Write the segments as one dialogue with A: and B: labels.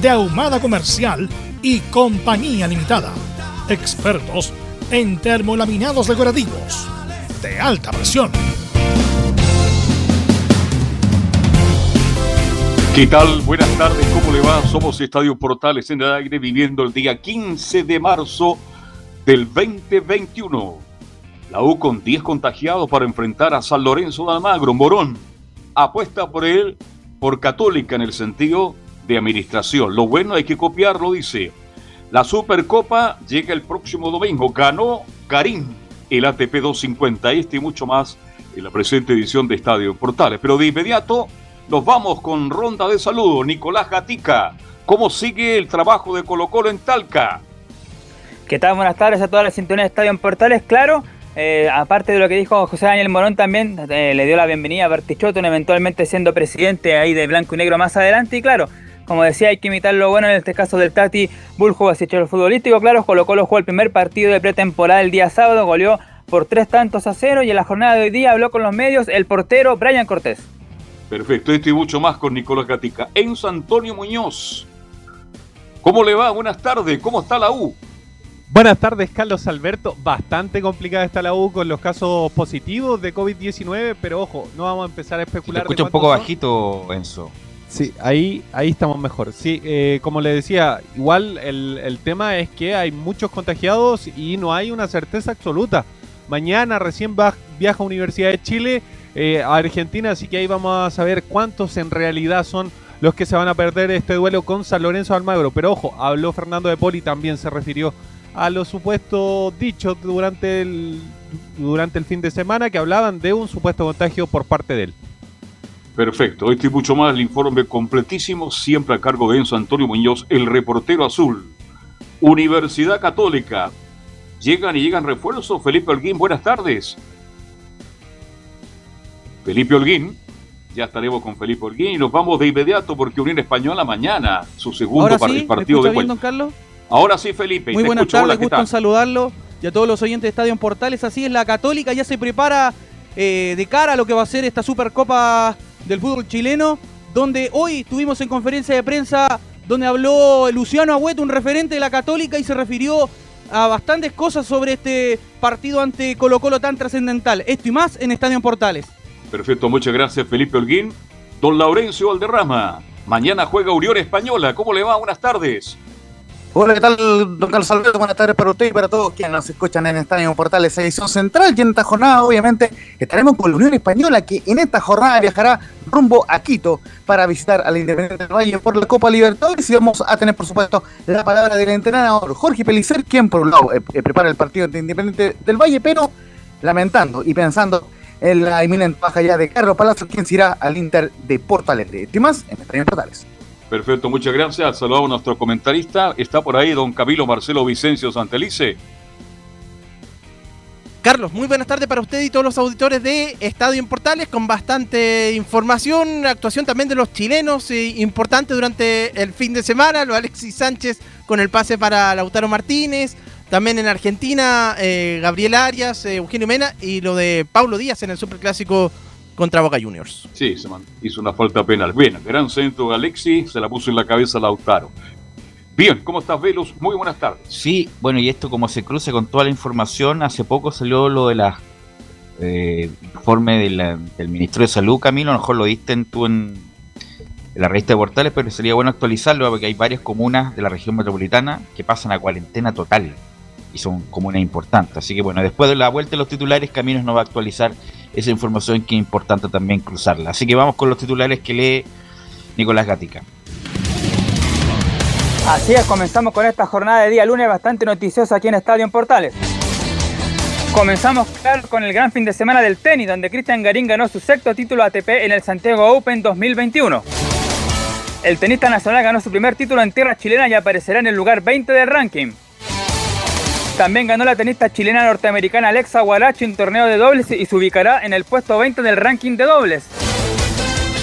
A: de Ahumada Comercial y Compañía Limitada. Expertos en termolaminados decorativos de alta presión.
B: ¿Qué tal? Buenas tardes, ¿cómo le va? Somos Estadio Portales en el aire viviendo el día 15 de marzo del 2021. La U con 10 contagiados para enfrentar a San Lorenzo de Almagro. Morón apuesta por él, por Católica en el sentido de administración. Lo bueno hay que copiarlo, dice. La Supercopa llega el próximo domingo. Ganó Karim el ATP 250. Este y mucho más en la presente edición de Estadio Portales. Pero de inmediato nos vamos con ronda de saludos. Nicolás Gatica, ¿cómo sigue el trabajo de Colo Colo en Talca?
C: ¿Qué tal? Buenas tardes a todas las sintonías de Estadio Portales. Claro, eh, aparte de lo que dijo José Daniel Morón también, eh, le dio la bienvenida a Bartichotto, eventualmente siendo presidente ahí de Blanco y Negro más adelante. Y claro, como decía, hay que imitar lo bueno en este caso del Tati Buljo, así hecho el futbolístico. Claro, Colo Colo jugó el primer partido de pretemporada el día sábado, goleó por tres tantos a cero y en la jornada de hoy día habló con los medios el portero Brian Cortés.
B: Perfecto, esto y mucho más con Nicolás Gatica. Enzo Antonio Muñoz, ¿cómo le va? Buenas tardes, ¿cómo está la U?
D: Buenas tardes, Carlos Alberto. Bastante complicada está la U con los casos positivos de COVID-19, pero ojo, no vamos a empezar a especular.
E: Se escucha un poco bajito, Enzo.
D: Sí, ahí, ahí estamos mejor. Sí, eh, como le decía, igual el, tema es que hay muchos contagiados y no hay una certeza absoluta. Mañana recién viaja a Universidad de Chile eh, a Argentina, así que ahí vamos a saber cuántos en realidad son los que se van a perder este duelo con San Lorenzo Almagro. Pero ojo, habló Fernando de Poli, también se refirió a los supuestos dichos durante el, durante el fin de semana que hablaban de un supuesto contagio por parte de él.
B: Perfecto, hoy estoy mucho más el informe completísimo, siempre a cargo de Enzo Antonio Muñoz, el reportero azul. Universidad Católica. Llegan y llegan refuerzos. Felipe Holguín, buenas tardes. Felipe Holguín. Ya estaremos con Felipe Holguín y nos vamos de inmediato porque Unión Española mañana, su segundo partido de
F: vuelta. Carlos?
B: Ahora sí, Felipe.
F: Muy buenas tardes, gusto en saludarlo y a todos los oyentes de Estadio Portales. Así es, la Católica ya se prepara eh, de cara a lo que va a ser esta Supercopa del fútbol chileno, donde hoy estuvimos en conferencia de prensa donde habló Luciano Agüeto, un referente de la Católica, y se refirió a bastantes cosas sobre este partido ante Colo Colo tan trascendental. Esto y más en Estadio Portales.
B: Perfecto, muchas gracias Felipe Holguín. Don Laurencio Valderrama, mañana juega Unión Española. ¿Cómo le va? Buenas tardes.
G: Hola, ¿qué tal, don Carlos Alberto? Buenas tardes para usted y para todos quienes nos escuchan en Estadio Portales edición central. Y en esta jornada, obviamente, estaremos con la Unión Española, que en esta jornada viajará rumbo a Quito para visitar al Independiente del Valle por la Copa Libertadores. Y vamos a tener, por supuesto, la palabra del entrenador Jorge Pelicer, quien, por un lado, eh, eh, prepara el partido de Independiente del Valle, pero lamentando y pensando en la inminente baja ya de Carlos Palacio, quien se irá al Inter de Porto Alegre. Y más en Estadio Portales.
B: Perfecto, muchas gracias. Saludamos a nuestro comentarista. Está por ahí don Camilo Marcelo Vicencio Santelice.
F: Carlos, muy buenas tardes para usted y todos los auditores de Estadio en Portales, con bastante información, actuación también de los chilenos, eh, importante durante el fin de semana, lo Alexis Sánchez con el pase para Lautaro Martínez, también en Argentina, eh, Gabriel Arias, eh, Eugenio Mena y lo de Paulo Díaz en el Superclásico contra Boca Juniors.
B: Sí, se hizo una falta penal. Bien, gran centro de Alexi, se la puso en la cabeza Lautaro. Bien, ¿cómo estás, Velos? Muy buenas tardes.
E: Sí, bueno, y esto como se cruce con toda la información, hace poco salió lo de la eh, informe del Ministerio de Salud, Camilo, a lo mejor lo diste en tu en, en la revista de Portales, pero sería bueno actualizarlo porque hay varias comunas de la región metropolitana que pasan a cuarentena total y son comunas importantes. Así que bueno, después de la vuelta de los titulares, Caminos nos va a actualizar esa información que es importante también cruzarla. Así que vamos con los titulares que lee Nicolás Gatica.
C: Así es, comenzamos con esta jornada de día lunes bastante noticiosa aquí en Estadio en Portales. Comenzamos claro con el gran fin de semana del tenis, donde Cristian Garín ganó su sexto título ATP en el Santiago Open 2021. El tenista nacional ganó su primer título en tierra chilena y aparecerá en el lugar 20 del ranking. También ganó la tenista chilena norteamericana Alexa Guarachi un torneo de dobles y se ubicará en el puesto 20 del ranking de dobles.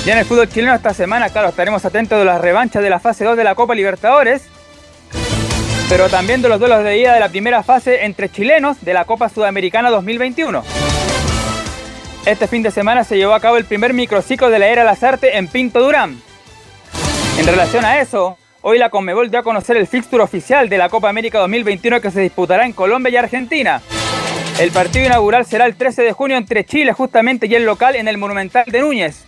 C: Ya en el fútbol chileno esta semana, claro, estaremos atentos de las revanchas de la fase 2 de la Copa Libertadores, pero también de los duelos de ida de la primera fase entre chilenos de la Copa Sudamericana 2021. Este fin de semana se llevó a cabo el primer microciclo de la Era Lazarte en Pinto Durán. En relación a eso, hoy la Conmebol dio a conocer el fixture oficial de la Copa América 2021 que se disputará en Colombia y Argentina. El partido inaugural será el 13 de junio entre Chile justamente y el local en el Monumental de Núñez.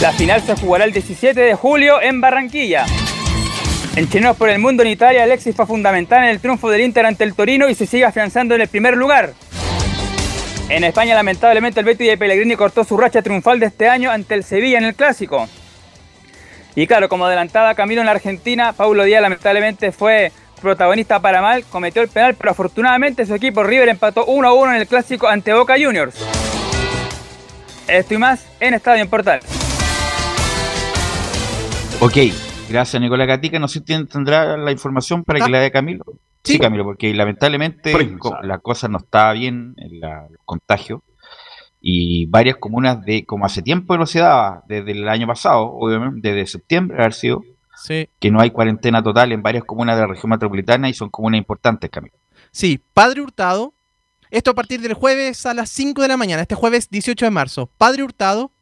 C: La final se jugará el 17 de julio en Barranquilla. En Chilenos por el Mundo en Italia, Alexis fue fundamental en el triunfo del Inter ante el Torino y se sigue afianzando en el primer lugar. En España, lamentablemente, el Betis de Pellegrini cortó su racha triunfal de este año ante el Sevilla en el Clásico. Y claro, como adelantada Camilo en la Argentina, Paulo Díaz lamentablemente fue protagonista para mal, cometió el penal, pero afortunadamente su equipo River empató 1 a 1 en el Clásico ante Boca Juniors. Esto y más en Estadio en Portal.
E: Ok, gracias Nicolás Gatica. No sé si tendrá la información para que la dé Camilo. Sí, Camilo, porque lamentablemente la cosa no está bien en la, los contagios. Y varias comunas de, como hace tiempo no se daba, desde el año pasado, obviamente, desde septiembre, haber sido, que no hay cuarentena total en varias comunas de la región metropolitana y son comunas importantes, Camilo.
F: Sí, Padre Hurtado, esto a partir del jueves a las 5 de la mañana, este jueves 18 de marzo. Padre Hurtado,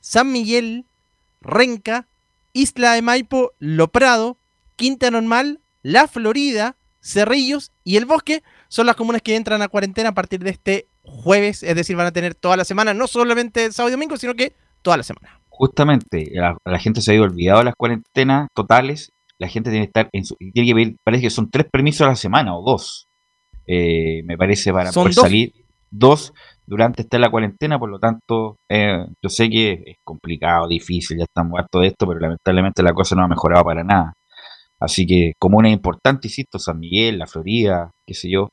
F: San Miguel, Renca, Isla de Maipo, Lo Prado, Quinta Normal, La Florida, Cerrillos y El Bosque son las comunas que entran a cuarentena a partir de este jueves, es decir, van a tener toda la semana, no solamente sábado y domingo, sino que toda la semana.
E: Justamente, la, gente se ha olvidado de las cuarentenas totales, la gente tiene que estar en su, tiene que pedir, parece que son tres permisos a la semana o dos, eh, me parece, para poder salir, dos durante esta la cuarentena, por lo tanto, eh, yo sé que es complicado, difícil, ya estamos hartos de esto, pero lamentablemente la cosa no ha mejorado para nada. Así que como una importante, insisto, San Miguel, la Florida, qué sé yo,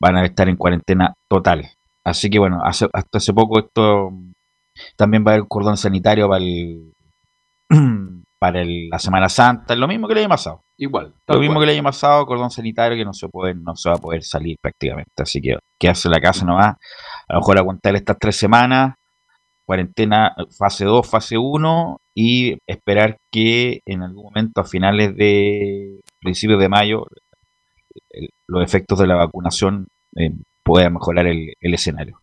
E: van a estar en cuarentena total. Así que bueno, hasta hace poco esto también va a haber cordón sanitario para el para la Semana Santa, lo mismo que el año pasado.
B: Igual.
E: Lo mismo que el año pasado, cordón sanitario que no se puede, no se va a poder salir prácticamente. Así que quedarse en la casa nomás. A lo mejor aguantar estas tres semanas, cuarentena, fase 2, fase 1, y esperar que en algún momento a finales de principios de mayo los efectos de la vacunación eh, puedan mejorar el, escenario.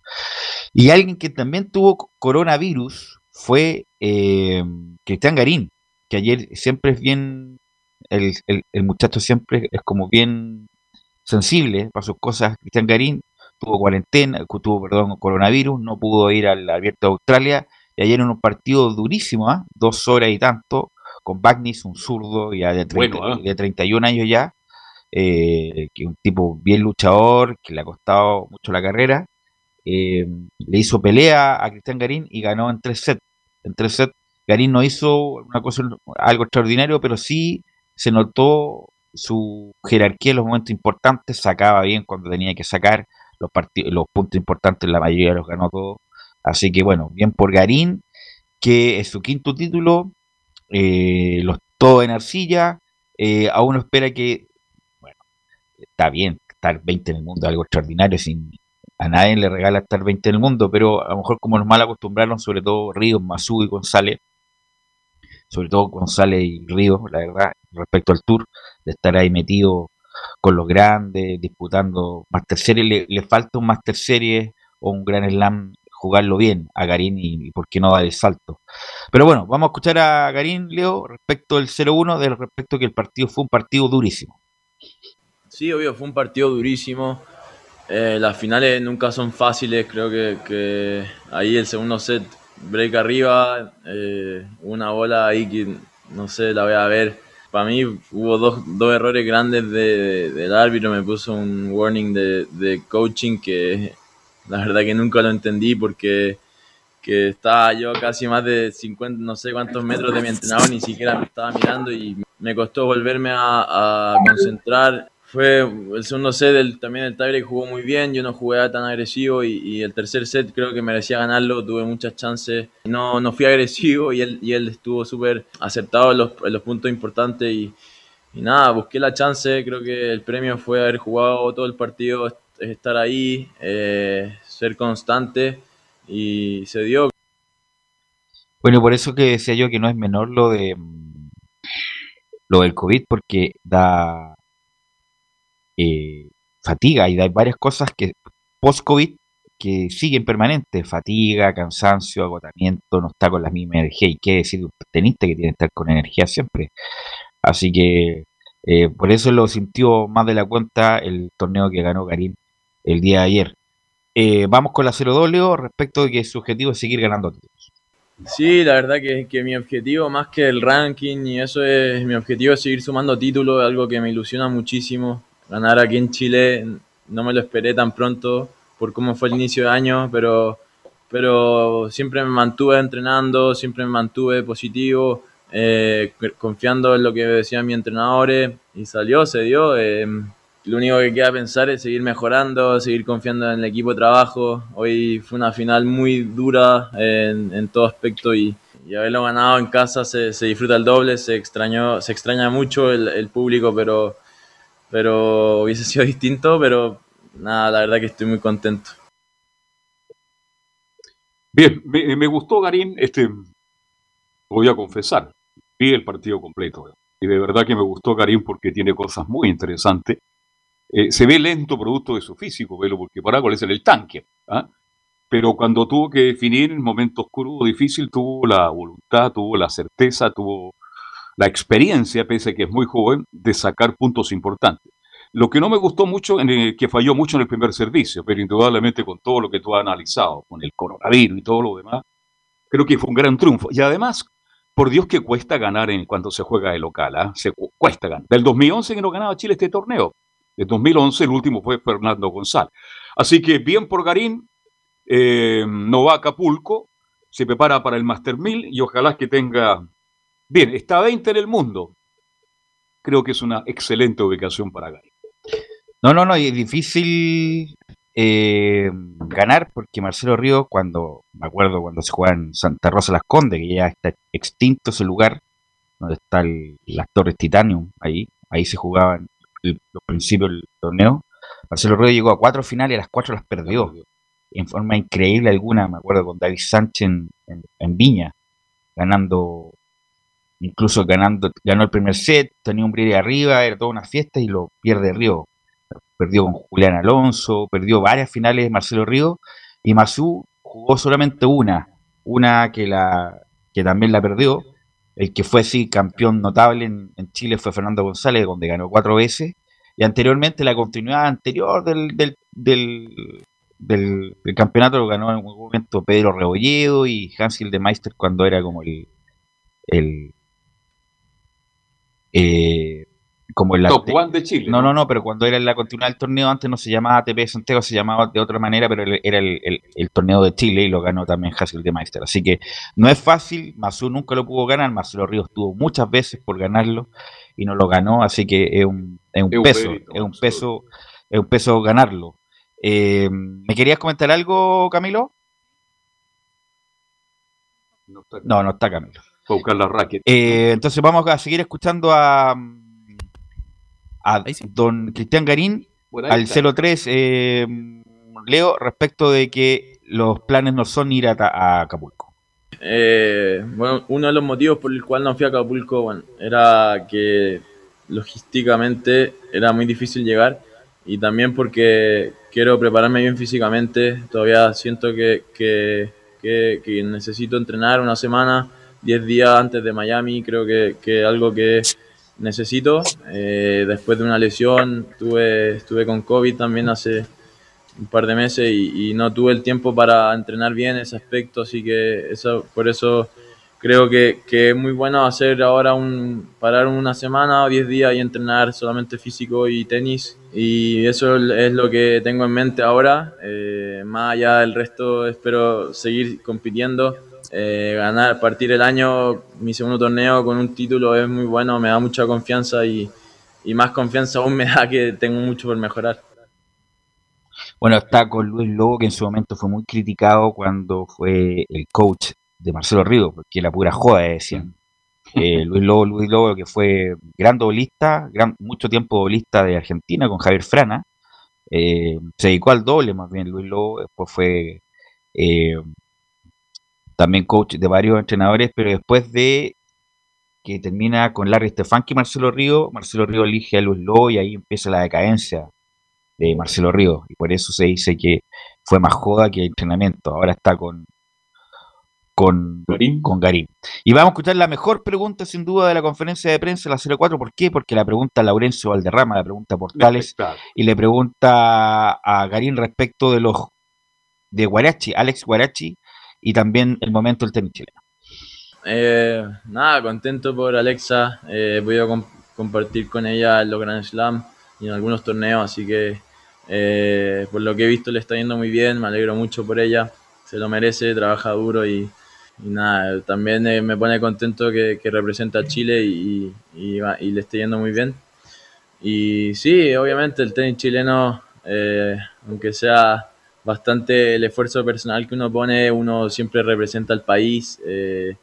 E: Y alguien que también tuvo coronavirus fue eh, Cristian Garín, que ayer siempre es bien el, el, muchacho siempre es como bien sensible para sus cosas. Cristian Garín tuvo cuarentena, tuvo, perdón, coronavirus, no pudo ir al Abierto de Australia. Y ayer en un partido durísimo, ¿ah? dos horas y tanto, con Bagnis, un zurdo ya de, ¿ah? de 31 años ya, eh, que un tipo bien luchador, que le ha costado mucho la carrera. Eh, le hizo pelea a Cristian Garín y ganó en tres sets. En tres sets, Garín no hizo una cosa, algo extraordinario, pero sí se notó su jerarquía en los momentos importantes, sacaba bien cuando tenía que sacar los, puntos importantes, la mayoría los ganó todos. Así que bueno, bien por Garín, que es su quinto título, eh, los todo en arcilla, eh, aún espera que, está bien, estar 20 en el mundo, algo extraordinario, sin a nadie le regala estar 20 en el mundo, pero a lo mejor como nos mal acostumbraron, sobre todo Ríos, Mazú y González, sobre todo González y Ríos, la verdad, respecto al Tour, de estar ahí metido con los grandes, disputando Master Series, le, falta un Master Series o un Gran Slam jugarlo bien a Garín y, por qué no dar el salto. Pero bueno, vamos a escuchar a Garín, Leo, respecto del 0-1, del respecto que el partido fue un partido durísimo.
H: Sí, obvio, fue un partido durísimo. Eh, las finales nunca son fáciles, creo que, que ahí el segundo set break arriba, eh, una bola ahí que no sé, la voy a ver. Para mí hubo dos, dos errores grandes de, del árbitro, me puso un warning de, de coaching que la verdad que nunca lo entendí porque que estaba yo casi más de 50, no sé cuántos metros de mi entrenador, ni siquiera me estaba mirando y me costó volverme a, a concentrar. Fue el segundo set, también el tiebreak jugó muy bien, yo no jugué tan agresivo y, el tercer set creo que merecía ganarlo, tuve muchas chances, no, no fui agresivo y él, y él estuvo súper acertado en los, los, puntos importantes y, nada, busqué la chance, creo que el premio fue haber jugado todo el partido, estar ahí, eh, ser constante y se dio.
E: Bueno, por eso que decía yo que no es menor lo de lo del COVID, porque da fatiga y hay varias cosas que post-COVID que siguen permanentes, fatiga, cansancio, agotamiento, no está con la misma energía y qué decir un tenista que tiene que estar con energía siempre. Así que eh, por eso lo sintió más de la cuenta el torneo que ganó Karim el día de ayer. Eh, vamos con la cero doble respecto de que su objetivo es seguir ganando títulos.
H: Sí, la verdad que, que, mi objetivo más que el ranking y eso es mi objetivo es seguir sumando títulos, algo que me ilusiona muchísimo. Ganar aquí en Chile no me lo esperé tan pronto por cómo fue el inicio de año, pero, pero siempre me mantuve entrenando, siempre me mantuve positivo, eh, confiando en lo que decían mis entrenadores y salió, se dio. Eh, lo único que queda pensar es seguir mejorando, seguir confiando en el equipo de trabajo. Hoy fue una final muy dura en, en todo aspecto y, y, haberlo ganado en casa se, se, disfruta el doble, se, extrañó, se extraña mucho el, el, público, pero, pero hubiese sido distinto, pero nada, la verdad que estoy muy contento.
B: Bien, me, me gustó Garín, este, voy a confesar, vi el partido completo y de verdad que me gustó Karim porque tiene cosas muy interesantes eh, se ve lento producto de su físico, velo, porque para algo es el tanque. ¿ah? Pero cuando tuvo que definir en momento oscuro o difícil, tuvo la voluntad, tuvo la certeza, tuvo la experiencia, pese a que es muy joven, de sacar puntos importantes. Lo que no me gustó mucho, que falló mucho en el primer servicio, pero indudablemente con todo lo que tú has analizado, con el coronavirus y todo lo demás, creo que fue un gran triunfo. Y además, por Dios que cuesta ganar en cuando se juega de local, ¿ah? se cuesta ganar. Del 2011 que no ganaba Chile este torneo, de 2011, el último fue Fernando González. Así que bien por Garín, eh, no va a Acapulco, se prepara para el Master 1000 y ojalá que tenga... Bien, está 20 en el mundo. Creo que es una excelente ubicación para Garín.
E: No, no, no, es difícil eh, ganar porque Marcelo Río, cuando, me acuerdo cuando se juega en Santa Rosa Las Condes, que ya está extinto ese lugar, donde están las Torres Titanium, ahí, ahí se jugaban los principios del torneo, Marcelo Rueda llegó a cuatro finales y a las cuatro las perdió. En forma increíble alguna, me acuerdo con David Sánchez en, en, Viña, ganando, incluso ganando, ganó el primer set, tenía un brillo arriba, era toda una fiesta y lo pierde Río. Perdió con Julián Alonso, perdió varias finales Marcelo Río y Mazú jugó solamente una, una que la que también la perdió, el que fue sí campeón notable en, en, Chile fue Fernando González, donde ganó cuatro veces. Y anteriormente, la continuidad anterior del, del, del, campeonato lo ganó en algún momento Pedro Rebolledo y Hans Meister cuando era como el. el eh, como el
B: Top One de Chile.
E: No, no, no, pero cuando era la continuidad del torneo, antes no se llamaba ATP Santiago, se llamaba de otra manera, pero era el, el, el torneo de Chile y lo ganó también Hassel de Meister. Así que no es fácil, Mazú nunca lo pudo ganar, Marcelo Ríos tuvo muchas veces por ganarlo y no lo ganó, así que es un, es un es peso, es un peso, es un peso ganarlo. Eh, ¿Me querías comentar algo, Camilo?
B: No,
E: no está Camilo.
B: Buscar la racket.
E: Eh, entonces vamos a seguir escuchando a a sí. don Cristian Garín al 03 eh, Leo respecto de que los planes no son ir a, a Acapulco.
H: Eh, bueno, uno de los motivos por el cual no fui a Acapulco bueno, era que logísticamente era muy difícil llegar y también porque quiero prepararme bien físicamente. Todavía siento que, que, que, que necesito entrenar una semana, 10 días antes de Miami. Creo que, que algo que necesito. Eh, después de una lesión, tuve, estuve con COVID también hace, un par de meses y, no tuve el tiempo para entrenar bien ese aspecto, así que eso, por eso creo que, que, es muy bueno hacer ahora un parar una semana o 10 días y entrenar solamente físico y tenis y eso es lo que tengo en mente ahora eh, más allá del resto espero seguir compitiendo eh, ganar partir el año mi segundo torneo con un título es muy bueno me da mucha confianza y, y más confianza aún me da que tengo mucho por mejorar
E: bueno, está con Luis Lobo, que en su momento fue muy criticado cuando fue el coach de Marcelo Río, porque la pura joda, decían. Eh, Luis Lobo, Luis Lobo, que fue gran doblista, gran, mucho tiempo doblista de Argentina con Javier Frana, eh, se dedicó al doble más bien Luis Lobo, después fue eh, también coach de varios entrenadores, pero después de que termina con Larry Stefanki y Marcelo Río, Marcelo Río elige a Luis Lobo y ahí empieza la decadencia de Marcelo Río, y por eso se dice que fue más joda que entrenamiento, ahora está con con Garín. con Garín. Y vamos a escuchar la mejor pregunta, sin duda, de la conferencia de prensa, la 04. ¿Por qué? Porque la pregunta a Laurencio Valderrama, la pregunta a Portales, y le pregunta a Garín respecto de los de Guarachi, Alex Guarachi, y también el momento del tenis chileno.
H: Eh, nada, contento por Alexa. Eh, he podido comp compartir con ella en los Grand Slam y en algunos torneos, así que eh, por lo que he visto le está yendo muy bien, me alegro mucho por ella, se lo merece, trabaja duro y, y nada, también eh, me pone contento que, que representa a Chile y, y, y, le esté yendo muy bien. Y sí, obviamente el tenis chileno, eh, aunque sea bastante el esfuerzo personal que uno pone, uno siempre representa al país. Eh,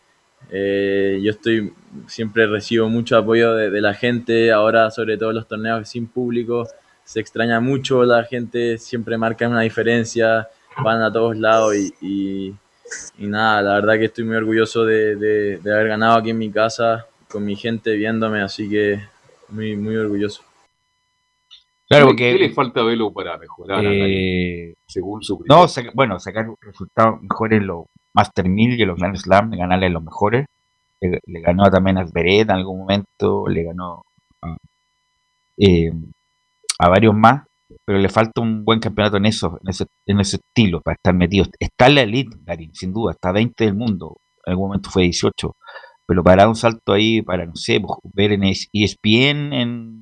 H: eh, yo estoy siempre recibo mucho apoyo de, la gente, ahora sobre todo los torneos sin público, se extraña mucho, la gente siempre marca una diferencia, van a todos lados y, y y nada, la verdad que estoy muy orgulloso de, de, de, haber ganado aquí en mi casa, con mi gente viéndome, así que muy, muy orgulloso.
B: Claro, porque, ¿Qué le falta a Velo para mejorar? Eh, según su
E: No, saca, bueno, sacar resultados mejores en los Master 1000 y en los Grand Slam, ganarle a los mejores. Le, le, ganó también al Beret en algún momento, le ganó a, eh, a varios más pero le falta un buen campeonato en eso, en ese, en ese estilo, para estar metido. Está en la elite, Garín, sin duda, está 20 del mundo, en algún momento fue 18, pero para dar un salto ahí, para, no sé, pues, ver en ESPN en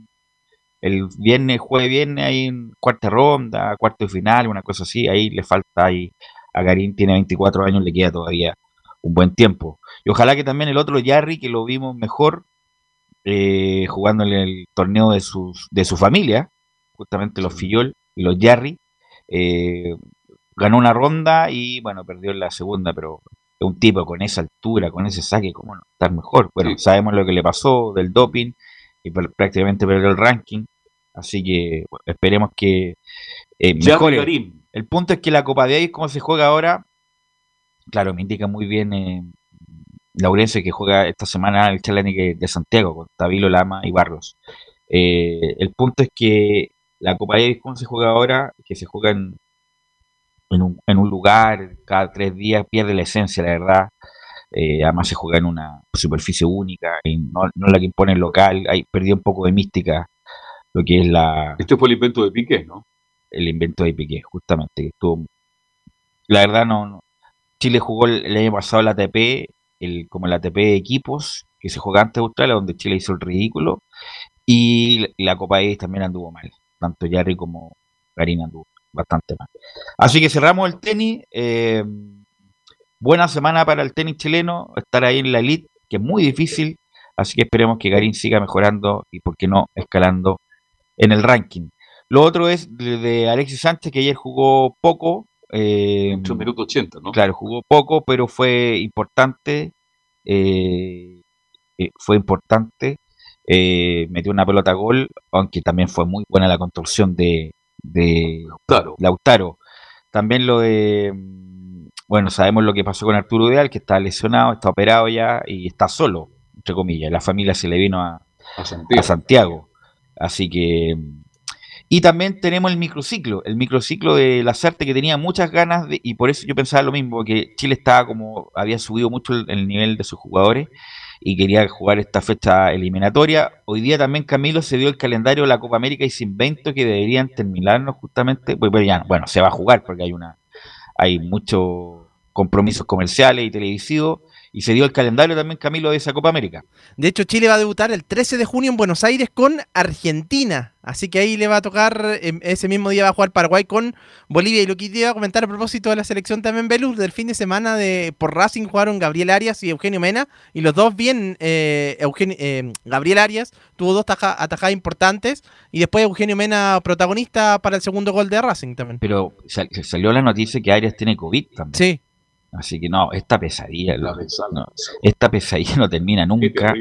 E: el viernes, jueves, viernes, ahí en cuarta ronda, cuarto de final, una cosa así, ahí le falta ahí, a Garín tiene 24 años, le queda todavía un buen tiempo. Y ojalá que también el otro Jarry, que lo vimos mejor, eh, jugando en el torneo de, sus, de su familia, justamente los Fillol y los Jarry. Eh, ganó una ronda y bueno, perdió en la segunda, pero un tipo con esa altura, con ese saque, ¿cómo no estar mejor? Bueno, sí. sabemos lo que le pasó del doping y prácticamente perdió el ranking, así que bueno, esperemos que eh, mejore. El punto es que la Copa de Davis, como se juega ahora, claro, me indica muy bien eh, Laurencio que juega esta semana el Challenge de Santiago con Tabilo Lama y Barros. Eh, el punto es que la Copa Davis, como se juega ahora, que se juega en, en, un, en, un, lugar cada tres días, pierde la esencia, la verdad. Eh, además se juega en una superficie única, y no, no la que impone el local, ahí perdió un poco de mística lo que es la...
B: Este fue el invento de Piqué, ¿no?
E: El invento de Piqué, justamente. Que estuvo, la verdad no, no, Chile jugó el, el, año pasado la ATP, el, como la ATP de equipos, que se juega antes de Australia, donde Chile hizo el ridículo, y la Copa Davis también anduvo mal tanto Yarry como Karina anduvo bastante mal. Así que cerramos el tenis. Eh, buena semana para el tenis chileno, estar ahí en la elite, que es muy difícil. Así que esperemos que Garín siga mejorando y, por qué no, escalando en el ranking. Lo otro es de, de Alexis Sánchez, que ayer jugó poco.
B: Eh, 8 minutos 80, ¿no?
E: Claro, jugó poco, pero fue importante. Eh, eh fue importante eh, metió una pelota a gol, aunque también fue muy buena la construcción de, de
B: Lautaro.
E: Lautaro. También lo de, bueno, sabemos lo que pasó con Arturo Ideal, que está lesionado, está operado ya y está solo, entre comillas. La familia se le vino a,
B: a, Santiago.
E: a Santiago. Así que... Y también tenemos el microciclo, el microciclo de la Sarte que tenía muchas ganas de, y por eso yo pensaba lo mismo, que Chile estaba como, había subido mucho el, el nivel de sus jugadores y quería jugar esta fecha eliminatoria. Hoy día también Camilo se dio el calendario de la Copa América y se invento que deberían terminarnos justamente, pues, pues ya, bueno, se va a jugar porque hay una hay muchos compromisos comerciales y televisivos y se dio el calendario también, Camilo, de esa Copa América.
F: De hecho, Chile va a debutar el 13 de junio en Buenos Aires con Argentina. Así que ahí le va a tocar, em, ese mismo día va a jugar Paraguay con Bolivia. Y lo que iba a comentar a propósito de la selección también, Belus, del fin de semana de por Racing jugaron Gabriel Arias y Eugenio Mena. Y los dos bien, eh, Eugenio, eh, Gabriel Arias tuvo dos atajadas importantes. Y después Eugenio Mena protagonista para el segundo gol de Racing también.
E: Pero salió la noticia que Arias tiene COVID también.
F: Sí.
E: Así que no, esta pesadilla, esta pesadilla no termina nunca.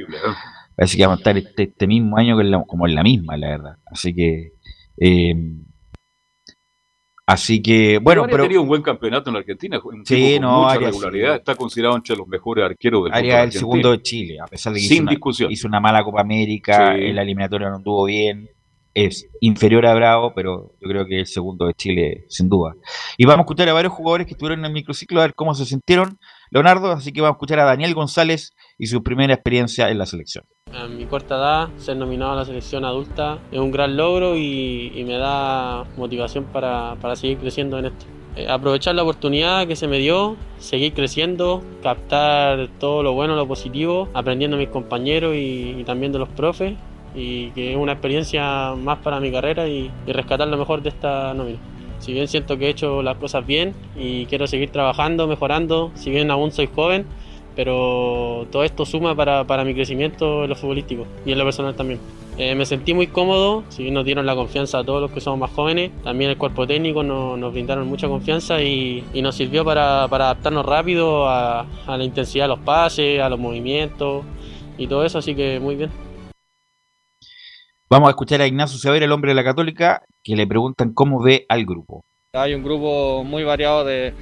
E: Así que vamos a estar este, este mismo año como en la misma, la verdad. Así que. Eh, así que, bueno.
B: Pero tenido un buen campeonato en la Argentina.
E: Sí, no,
B: mucha regularidad. Está considerado entre los mejores arqueros del
E: Arias el segundo de Chile, a pesar de que
B: Sin
E: hizo,
B: discusión.
E: Una, hizo una mala Copa América, en la eliminatoria no anduvo bien es inferior a Bravo, pero yo creo que es el segundo de Chile, sin duda. Y vamos a escuchar a varios jugadores que estuvieron en el microciclo a ver cómo se sintieron, Leonardo, así que vamos a escuchar a Daniel González y su primera experiencia en la selección.
I: A mi corta edad, ser nominado a la selección adulta es un gran logro y, me da motivación para, seguir creciendo en esto. Eh, aprovechar la oportunidad que se me dio, seguir creciendo, captar todo lo bueno, lo positivo, aprendiendo de mis compañeros y, y también de los profes y que es una experiencia más para mi carrera y, rescatar lo mejor de esta nómina. Si bien siento que he hecho las cosas bien y quiero seguir trabajando, mejorando, si bien aún soy joven, pero todo esto suma para, para mi crecimiento en lo futbolístico y en lo personal también. Eh, me sentí muy cómodo, si bien nos dieron la confianza a todos los que somos más jóvenes, también el cuerpo técnico nos, nos brindaron mucha confianza y, y nos sirvió para, para adaptarnos rápido a, a la intensidad de los pases, a los movimientos y todo eso, así que muy bien.
E: Vamos a escuchar a Ignacio Saber, el hombre de la Católica, que le preguntan cómo ve al grupo.
J: Hay un grupo muy variado de,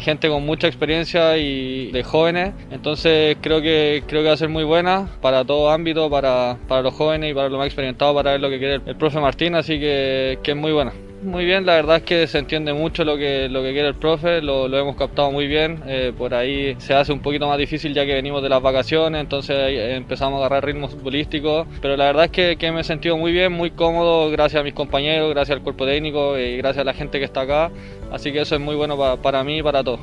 J: gente con mucha experiencia y de jóvenes, entonces creo que creo que va a ser muy buena para todo ámbito, para, para los jóvenes y para los más experimentados, para ver lo que quiere el, profe Martín, así que, que es muy buena muy bien, la verdad es que se entiende mucho lo que, lo que quiere el profe, lo, hemos captado muy bien, eh, por ahí se hace un poquito más difícil ya que venimos de las vacaciones, entonces empezamos a agarrar ritmo futbolístico, pero la verdad es que, me he sentido muy bien, muy cómodo, gracias a mis compañeros, gracias al cuerpo técnico y gracias a la gente que está acá, así que eso es muy bueno para mí y para todos.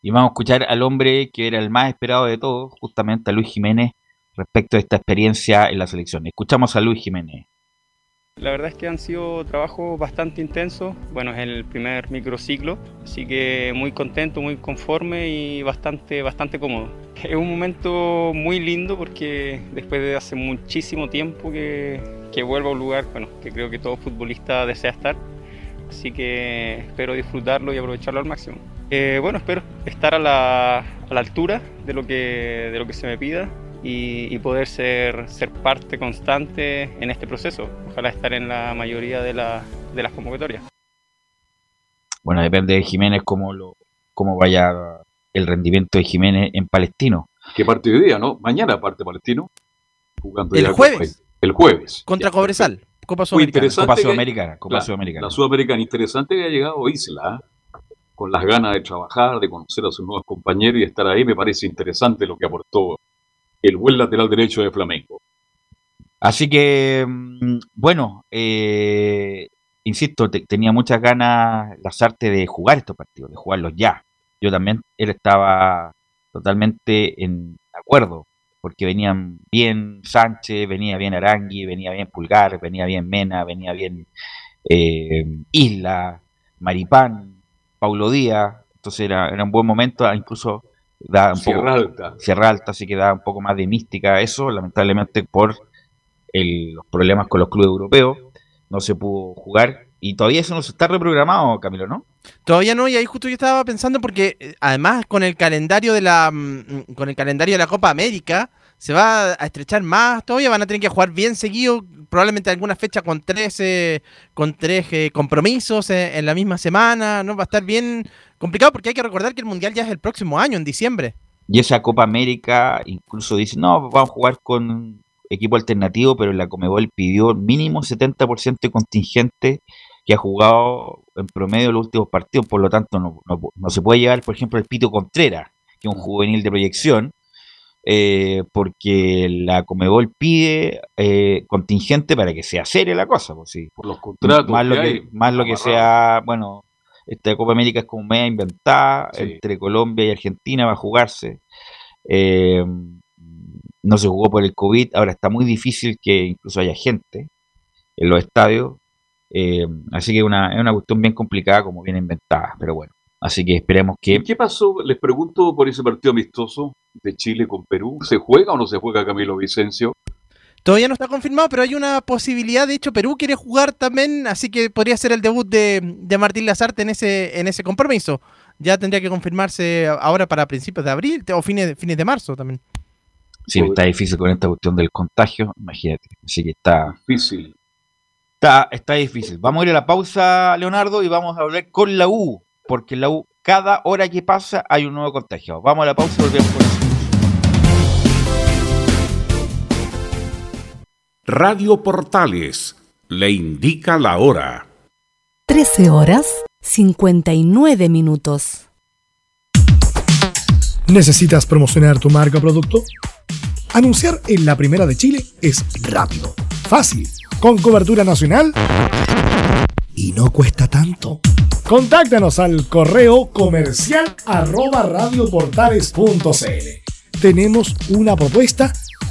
E: Y vamos a escuchar al hombre que era el más esperado de todos, justamente a Luis Jiménez, respecto a esta experiencia en la selección. Escuchamos a Luis Jiménez.
K: La verdad es que han sido trabajos bastante intensos. Bueno, es el primer microciclo, así que muy contento, muy conforme y bastante, bastante cómodo. Es un momento muy lindo porque después de hace muchísimo tiempo que, que vuelvo a un lugar bueno, que creo que todo futbolista desea estar. Así que espero disfrutarlo y aprovecharlo al máximo. Eh, bueno, espero estar a la, a la altura de lo, que, de lo que se me pida y, poder ser, ser parte constante en este proceso. Ojalá estar en la mayoría de, la, de las convocatorias.
E: Bueno, depende de Jiménez cómo, lo, cómo vaya el rendimiento de Jiménez en Palestino.
B: ¿Qué parte de día, no? Mañana parte Palestino.
F: Jugando el jueves.
B: El jueves.
F: Contra Cobresal. Copa Sudamericana.
E: Copa Sudamericana. Copa Sudamericana.
B: La Sudamericana. Interesante que ha llegado Isla, ¿eh? con las ganas de trabajar, de conocer a sus nuevos compañeros y estar ahí. Me parece interesante lo que aportó el buen lateral derecho de Flamengo.
E: Así que, mm, bueno, eh, insisto, tenía muchas ganas Lazarte de jugar estos partidos, de jugarlos ya. Yo también, él estaba totalmente en acuerdo, porque venían bien Sánchez, venía bien Arangui, venía bien Pulgar, venía bien Mena, venía bien eh, Isla, Maripán, Paulo Díaz, entonces era, era un buen momento, incluso da un
B: Sierra Alta.
E: Sierra Alta, así que da un poco más de mística a eso, lamentablemente por los problemas con los clubes europeos, no se pudo jugar y todavía eso no se está reprogramado, Camilo, ¿no?
F: Todavía no, y ahí justo yo estaba pensando porque eh, además con el calendario de la mm, con el calendario de la Copa América se va a estrechar más, todavía van a tener que jugar bien seguido, probablemente alguna fecha con tres con tres eh, compromisos eh, en la misma semana, no va a estar bien Complicado porque hay que recordar que el Mundial ya es el próximo año, en diciembre.
E: Y esa Copa América incluso dice, no, vamos a jugar con equipo alternativo, pero la Comebol pidió mínimo 70% de contingente que ha jugado en promedio los últimos partidos, por lo tanto no, se puede llevar, por ejemplo, el Pito Contreras, que es un juvenil de proyección, eh, porque la Comebol pide eh, contingente para que sea seria la cosa. Pues, sí.
B: Por los contratos.
E: Más lo
B: que hay,
E: más lo que sea, bueno, esta Copa América es como media inventada,
B: Sí.
E: entre Colombia y Argentina va a jugarse. Eh, no se jugó por el COVID, ahora está muy difícil que incluso haya gente en los estadios, así que una, es una cuestión bien complicada como bien inventada, pero bueno, así que esperemos que...
B: ¿Y ¿Qué pasó? Les pregunto por ese partido amistoso de Chile con Perú. ¿Se juega o no se juega Camilo Vicencio?
L: Todavía no está confirmado, pero hay una posibilidad. De hecho, Perú quiere jugar también, así que podría ser el debut de, de Martín Lazarte en ese, en ese compromiso. Ya tendría que confirmarse ahora para principios de abril o fines, fines de marzo también.
E: Sí, está difícil con esta cuestión del contagio, imagínate, así que está...
B: Difícil.
E: Está, está difícil. Vamos a ir a la pausa, Leonardo, y vamos a hablar con la U, porque en la U, cada hora que pasa hay un nuevo contagiado. Vamos a la pausa y volvemos con
M: Radio Portales le indica la hora.
N: 13 horas 59 minutos.
A: ¿Necesitas promocionar tu marca o producto? Anunciar en la primera de Chile es rápido, fácil, con cobertura nacional y no cuesta tanto. Contáctanos al correo comercial arroba radioportales.cl. Tenemos una propuesta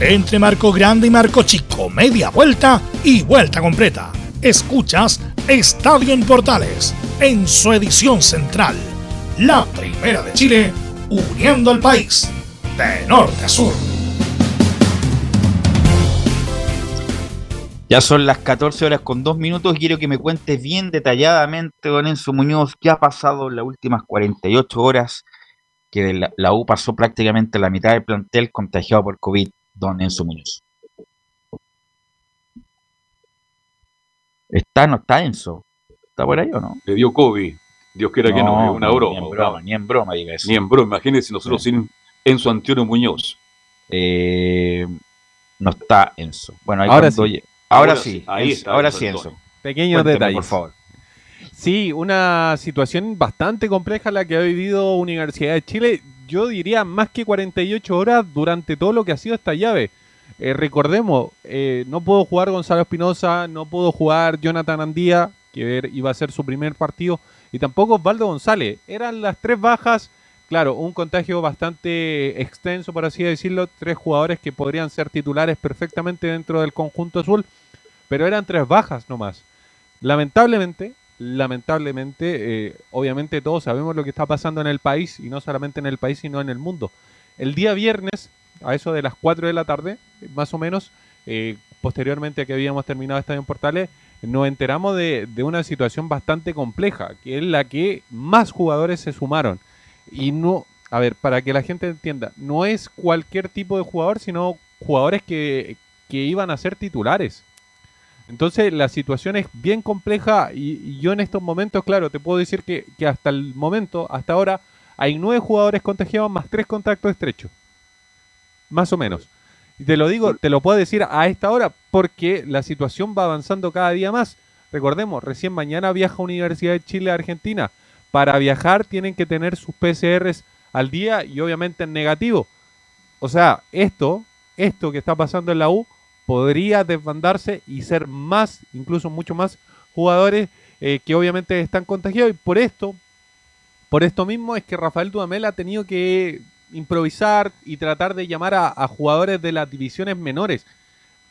A: Entre Marco Grande y Marco Chico, media vuelta y vuelta completa. Escuchas Estadio en Portales en su edición central. La primera de Chile, uniendo al país de norte a sur.
E: Ya son las 14 horas con 2 minutos quiero que me cuentes bien detalladamente, don Enzo Muñoz, qué ha pasado en las últimas 48 horas que la, la U pasó prácticamente la mitad del plantel contagiado por COVID, don Enzo Muñoz. ¿Está no está Enzo? ¿Está por ahí o no?
B: Le dio COVID. Dios quiera que no, una broma.
E: Ni en broma, ni en broma diga eso.
B: Ni en broma, imagínense nosotros sin Enzo Antonio Muñoz.
E: Eh, no está Enzo. Bueno, ahí
D: Ahora sí.
E: Ahora,
B: Ahora
E: sí,
B: sí, ahí
E: Enzo,
B: está
E: ahora
B: Enzo
E: sí. Enzo.
D: Pequeños
E: Cuénteme,
D: detalles.
E: por favor.
D: Sí, una situación bastante compleja la que ha vivido Universidad de Chile. Yo diría más que 48 horas durante todo lo que ha sido esta llave. Eh, recordemos, eh, no pudo jugar Gonzalo Espinosa, no pudo jugar Jonathan Andía, que iba a ser su primer partido, y tampoco Osvaldo González. Eran las tres bajas claro, un contagio bastante extenso, por así decirlo, tres jugadores que podrían ser titulares perfectamente dentro del conjunto azul, pero eran tres bajas nomás. Lamentablemente, lamentablemente, eh, obviamente todos sabemos lo que está pasando en el país, y no solamente en el país, sino en el mundo. El día viernes, a eso de las 4 de la tarde, más o menos, eh, posteriormente a que habíamos terminado Estadio en Portales, nos enteramos de, una situación bastante compleja, que es la que más jugadores se sumaron. Y no, a ver, para que la gente entienda, no es cualquier tipo de jugador, sino jugadores que iban a ser titulares. Entonces la situación es bien compleja y, y yo en estos momentos, claro, te puedo decir que, que hasta el momento, hasta ahora, hay nueve jugadores contagiados más tres contactos estrechos. Más o menos. Y te lo digo, te lo puedo decir a esta hora porque la situación va avanzando cada día más. Recordemos, recién mañana viaja Universidad de Chile a Argentina. Para viajar tienen que tener sus PCRs al día y obviamente en negativo. O sea, esto, esto que está pasando en la U podría desbandarse y ser más, incluso mucho más jugadores eh, que obviamente están contagiados y por esto, por esto mismo es que Rafael Dudamel ha tenido que improvisar y tratar de llamar a, a jugadores de las divisiones menores.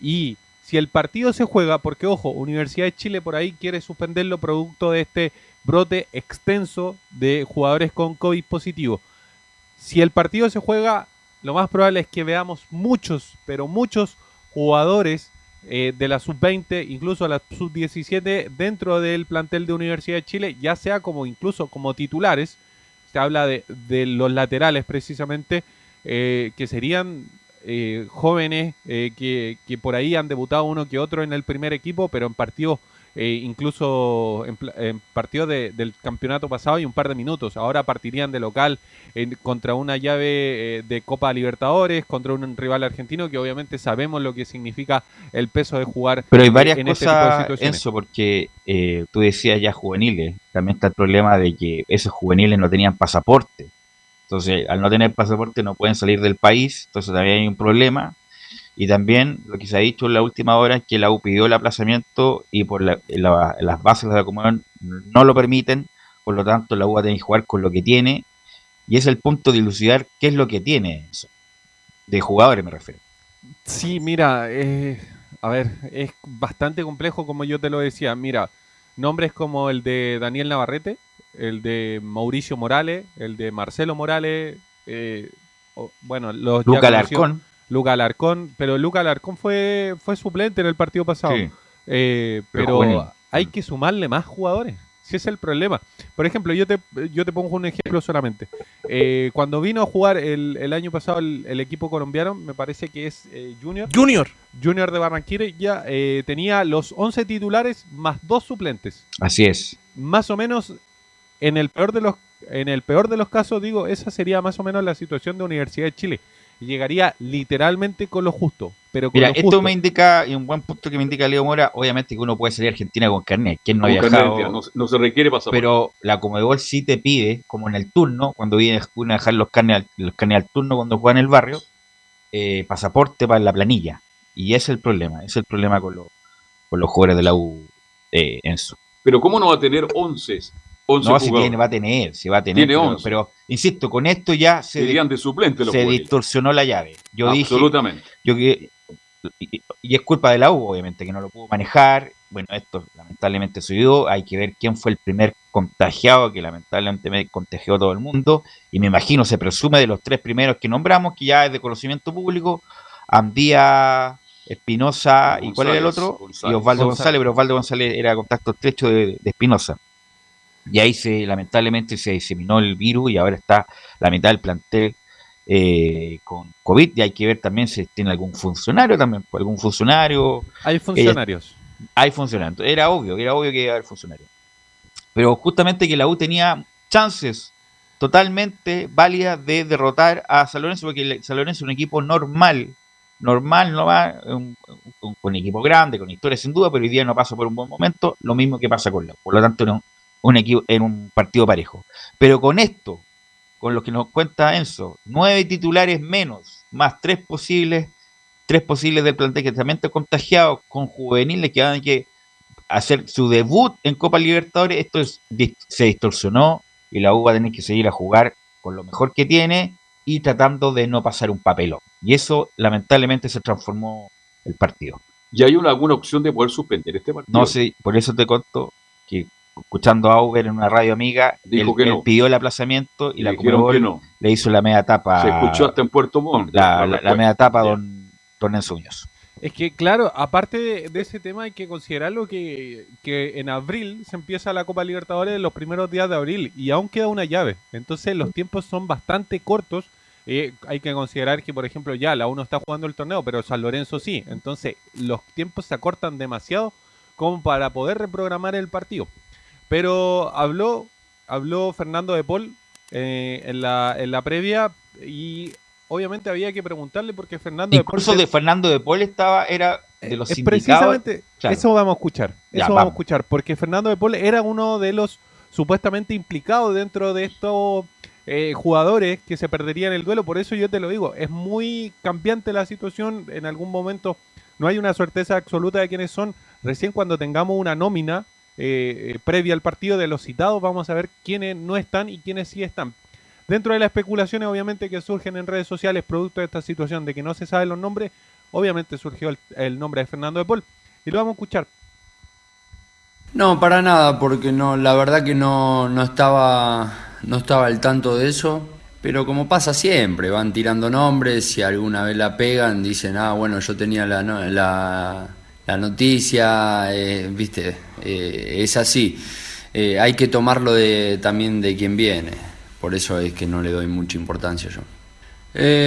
D: Y si el partido se juega, porque ojo, Universidad de Chile por ahí quiere suspenderlo producto de este brote extenso de jugadores con COVID positivo. Si el partido se juega, lo más probable es que veamos muchos, pero muchos jugadores eh, de la sub-20, incluso la sub-17, dentro del plantel de Universidad de Chile, ya sea como incluso como titulares. Se habla de, de los laterales precisamente, eh, que serían eh, jóvenes eh, que, que por ahí han debutado uno que otro en el primer equipo, pero en partidos eh, incluso en, en partidos de- del campeonato pasado y un par de minutos. Ahora partirían de local en- contra una llave eh, de Copa Libertadores, contra un rival argentino que obviamente sabemos lo que significa el peso de jugar
E: Pero hay
D: eh,
E: varias
D: en este tipo de
E: cosas. Enzo, porque eh, tú decías ya juveniles. También está el problema de que esos juveniles no tenían pasaporte. Entonces, al no tener pasaporte no pueden salir del país. Entonces, también hay un problema. Y también lo que se ha dicho en la última hora es que la U pidió el aplazamiento y por la- la- las bases de la comunión no lo permiten. Por lo tanto, la U va a tener que jugar con lo que tiene. Y es el punto de dilucidar qué es lo que tiene eso. De jugadores me refiero.
D: Sí, mira, eh, a ver, es bastante complejo como yo te lo decía. Mira, nombres como el de Daniel Navarrete, el de Mauricio Morales, el de Marcelo Morales, eh, bueno, los
E: Luca Alarcón.
D: Luca Alarcón, pero Luca Alarcón fue, fue suplente en el partido pasado.
E: Sí.
D: Eh,
E: Pero
D: hay que sumarle más jugadores. Si es el problema. Por ejemplo, yo te, yo te pongo un ejemplo solamente. Eh, cuando vino a jugar el, el año pasado el, el equipo colombiano, me parece que es eh, Junior.
L: Junior.
D: Junior de Barranquilla eh, tenía los 11 titulares más dos suplentes.
E: Así es.
D: Más o menos, en el peor de los, en el peor de los casos, digo, esa sería más o menos la situación de Universidad de Chile. Llegaría literalmente con lo justo. Pero con
E: Mira,
D: lo
E: esto
D: justo.
E: me indica, y un buen punto que me indica Leo Mora, obviamente que uno puede salir a Argentina con carnet. ¿Quién no ha
B: Con carnet,
E: viajado?
B: no, no se requiere pasaporte.
E: Pero la Comebol sí te pide, como en el turno, cuando viene uno a dejar los carnes, al, los carnes al turno cuando juega en el barrio, eh, pasaporte para la planilla. Y ese es el problema, ese es el problema con, los con los jugadores de la U, eh, Enzo.
B: Pero ¿cómo no va a tener 11? 11
E: No, si tiene, va a tener, si va a tener.
B: Tiene
E: pero,
B: 11.
E: pero, insisto, con esto ya se,
B: Serían de suplente los
E: se distorsionó la llave. Yo dije,
B: Absolutamente.
E: yo que y, y es culpa de la U, obviamente, que no lo pudo manejar. Bueno, esto lamentablemente sucedió. Hay que ver quién fue el primer contagiado, que lamentablemente me contagió a todo el mundo. Y me imagino, se presume de los tres primeros que nombramos, que ya es de conocimiento público: Andía, Espinosa, ¿y cuál era el otro?
B: González.
E: Y Osvaldo
D: González.
E: González, pero Osvaldo González era contacto estrecho de, de Espinosa. Y ahí se, lamentablemente se diseminó el virus y ahora está la mitad del plantel eh, con COVID y hay que ver también si tiene algún funcionario también, pues, algún funcionario.
D: Hay funcionarios.
E: Hay funcionarios. Era obvio, era obvio que iba a haber funcionarios. Pero justamente que la U tenía chances totalmente válidas de derrotar a San Lorenzo, porque San Lorenzo es un equipo normal, normal, no va, un, un- un equipo grande, con historia sin duda, pero hoy día no pasa por un buen momento, lo mismo que pasa con la U. Por lo tanto, no, un equipo en un partido parejo. Pero con esto, con lo que nos cuenta Enzo, nueve titulares menos, más tres posibles, tres posibles del plantel que también están contagiados con juveniles que van a que hacer su debut en Copa Libertadores, esto es, se distorsionó y la U va a tener que seguir a jugar con lo mejor que tiene y tratando de no pasar un papelón. Y eso lamentablemente se transformó el partido.
B: ¿Y hay una, alguna opción de poder suspender este partido?
E: No sé, por eso te conto que escuchando a Auber en una radio amiga,
B: Dijo
E: él,
B: que
E: él
B: no.
E: pidió el aplazamiento y
B: Y
E: la
B: que no.
E: le hizo la media tapa.
B: Se escuchó hasta en Puerto Montt.
E: la, la- la
B: respuesta.
E: media tapa a don, don Enzo Muñoz.
D: Es que, claro, aparte de, de ese tema hay que considerarlo que, que en abril se empieza la Copa Libertadores en los primeros días de abril y aún queda una llave. Entonces los tiempos son bastante cortos. Eh, hay que considerar que, por ejemplo, ya la uno está jugando el torneo, pero San Lorenzo sí. Entonces los tiempos se acortan demasiado como para poder reprogramar el partido. Pero habló, habló Fernando de Paul eh, en, la, en la previa y obviamente había que preguntarle porque Fernando de Paul
E: Incluso
D: se-
E: de Fernando de Paul estaba, era de los
D: es precisamente
E: Claro.
D: eso vamos a escuchar.
E: Ya,
D: eso vamos.
E: vamos.
D: a escuchar. Porque Fernando de Paul era uno de los supuestamente implicados dentro de estos eh, jugadores que se perderían el duelo. Por eso yo te lo digo, es muy cambiante la situación. En algún momento no hay una certeza absoluta de quiénes son. Recién cuando tengamos una nómina eh, eh, previa al partido de los citados, vamos a ver quiénes no están y quiénes sí están. Dentro de las especulaciones, obviamente, que surgen en redes sociales, producto de esta situación de que no se saben los nombres, obviamente surgió el, nombre de Fernando de Paul. Y lo vamos a escuchar.
O: No, para nada, porque no, la verdad que no, no estaba, no estaba al tanto de eso. Pero como pasa siempre, van tirando nombres, si alguna vez la pegan, dicen, ah, bueno, yo tenía la, la, la noticia, eh, viste, eh, es así. Eh, hay que tomarlo de, también de quien viene, por eso es que no le doy mucha importancia yo.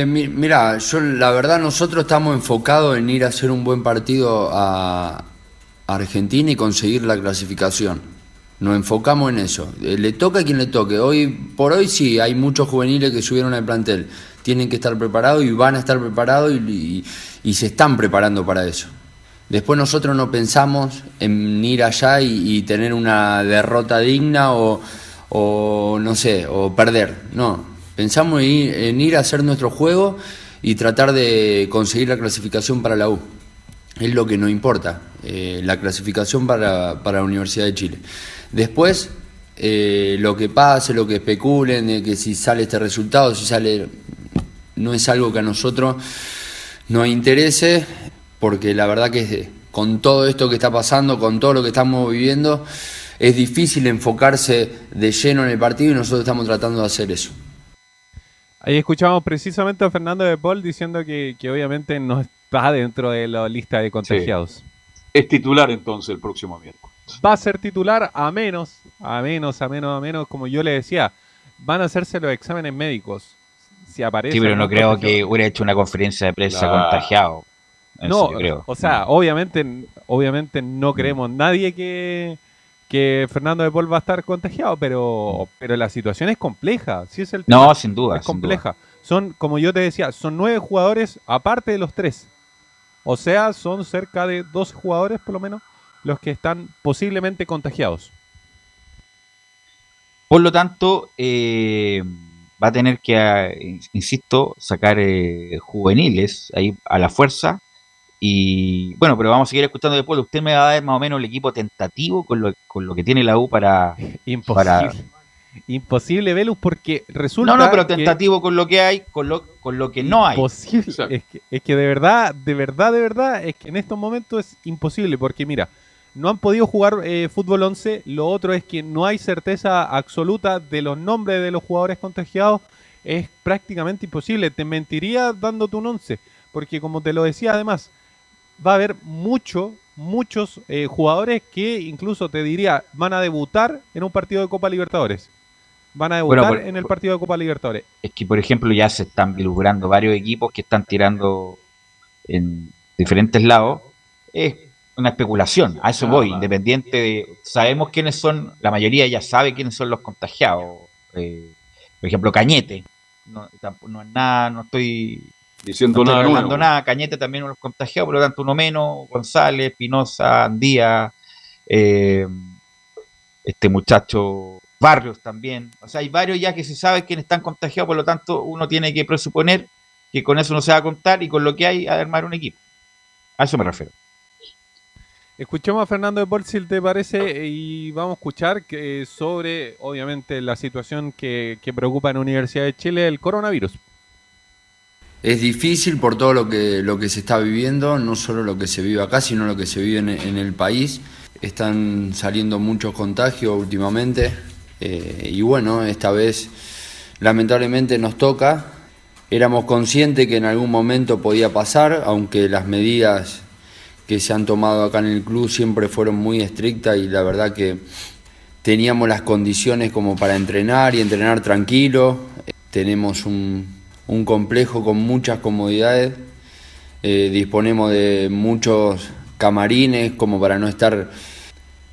O: Mi- mira, yo la verdad nosotros estamos enfocados en ir a hacer un buen partido a, Argentina y conseguir la clasificación. Nos enfocamos en eso. Le toca a quien le toque. Hoy por hoy sí, hay muchos juveniles que subieron al plantel. Tienen que estar preparados y van a estar preparados y se están preparando para eso. Después nosotros no pensamos en ir allá y, tener una derrota digna o, no sé, o perder. No, pensamos en ir, a hacer nuestro juego y tratar de conseguir la clasificación para la U. Es lo que nos importa, eh, la clasificación para, para la Universidad de Chile. Después, eh, lo que pase, lo que especulen, de que si sale este resultado, si sale, no es algo que a nosotros nos interese, porque la verdad que con todo esto que está pasando, con todo lo que estamos viviendo, es difícil enfocarse de lleno en el partido y nosotros estamos tratando de hacer eso.
D: Ahí escuchamos precisamente a Fernando de Paul diciendo que, que obviamente no está dentro de la lista de contagiados.
B: Es titular entonces el próximo miércoles.
D: Va a ser titular a menos, a menos, a menos, a menos, como yo le decía, van a hacerse los exámenes médicos. Si aparece.
E: Sí, pero no creo
D: contagiado-
E: que hubiera hecho una conferencia de prensa
D: Claro.
E: contagiado. Eso
D: No,
E: creo.
D: o sea, obviamente, obviamente no creemos nadie que, que Fernando de Paul va a estar contagiado, pero, pero la situación es compleja. Sí es el
E: No, sin duda,
D: Es compleja. Son, como yo te decía, son nueve jugadores aparte de los tres. O sea, son cerca de 12 jugadores por lo menos los que están posiblemente contagiados.
E: Por lo tanto, eh, va a tener que, eh, insisto, sacar eh, juveniles ahí a la fuerza. Y bueno, pero vamos a seguir escuchando después. Usted me va a dar más o menos el equipo tentativo con lo, con lo que tiene la U para.
D: Imposible.
E: para-
D: Imposible, Velus, porque resulta.
E: no, no, pero
D: que-
E: tentativo con lo que hay, con lo, con lo que no hay.
D: Imposible. Es que, es que de verdad, de verdad, de verdad, es que en estos momentos es imposible, porque mira, no han podido jugar eh, fútbol 11, lo otro es que no hay certeza absoluta de los nombres de los jugadores contagiados, es prácticamente imposible, te mentiría dándote un 11, porque como te lo decía además, va a haber mucho, muchos eh, jugadores que incluso te diría van a debutar en un partido de Copa Libertadores. Van a
E: Bueno,
D: debutar
E: por-
D: en el partido de Copa Libertadores.
E: Es que, por ejemplo, ya se están vislumbrando varios equipos que están tirando en diferentes lados. Es una especulación, a eso voy, independiente de... Sabemos quiénes son, la mayoría ya sabe quiénes son los contagiados. Eh, por ejemplo, Cañete. No, tampoco- no es nada, no estoy
B: Diciendo
E: no
B: nada
E: hablando
B: nuevo.
E: nada. Cañete también uno contagiados, por lo tanto uno menos. González, Pinoza, Andía, eh, este muchacho Barrios también. O sea, hay varios ya que se sabe quiénes están contagiados, por lo tanto uno tiene que presuponer que con eso no se va a contar y con lo que hay a armar un equipo. A eso me refiero.
D: Escuchemos a Fernando de Paul, si te parece, y vamos a escuchar que, sobre, obviamente, la situación que, que preocupa en la Universidad de Chile, el coronavirus.
O: Es difícil por todo lo que, lo que se está viviendo, no solo lo que se vive acá, sino lo que se vive en, el país. Están saliendo muchos contagios últimamente eh, y bueno, esta vez lamentablemente nos toca. Éramos conscientes que en algún momento podía pasar, aunque las medidas que se han tomado acá en el club siempre fueron muy estrictas y la verdad que teníamos las condiciones como para entrenar y entrenar tranquilo. Tenemos un, un complejo con muchas comodidades, eh, disponemos de muchos camarines como para no estar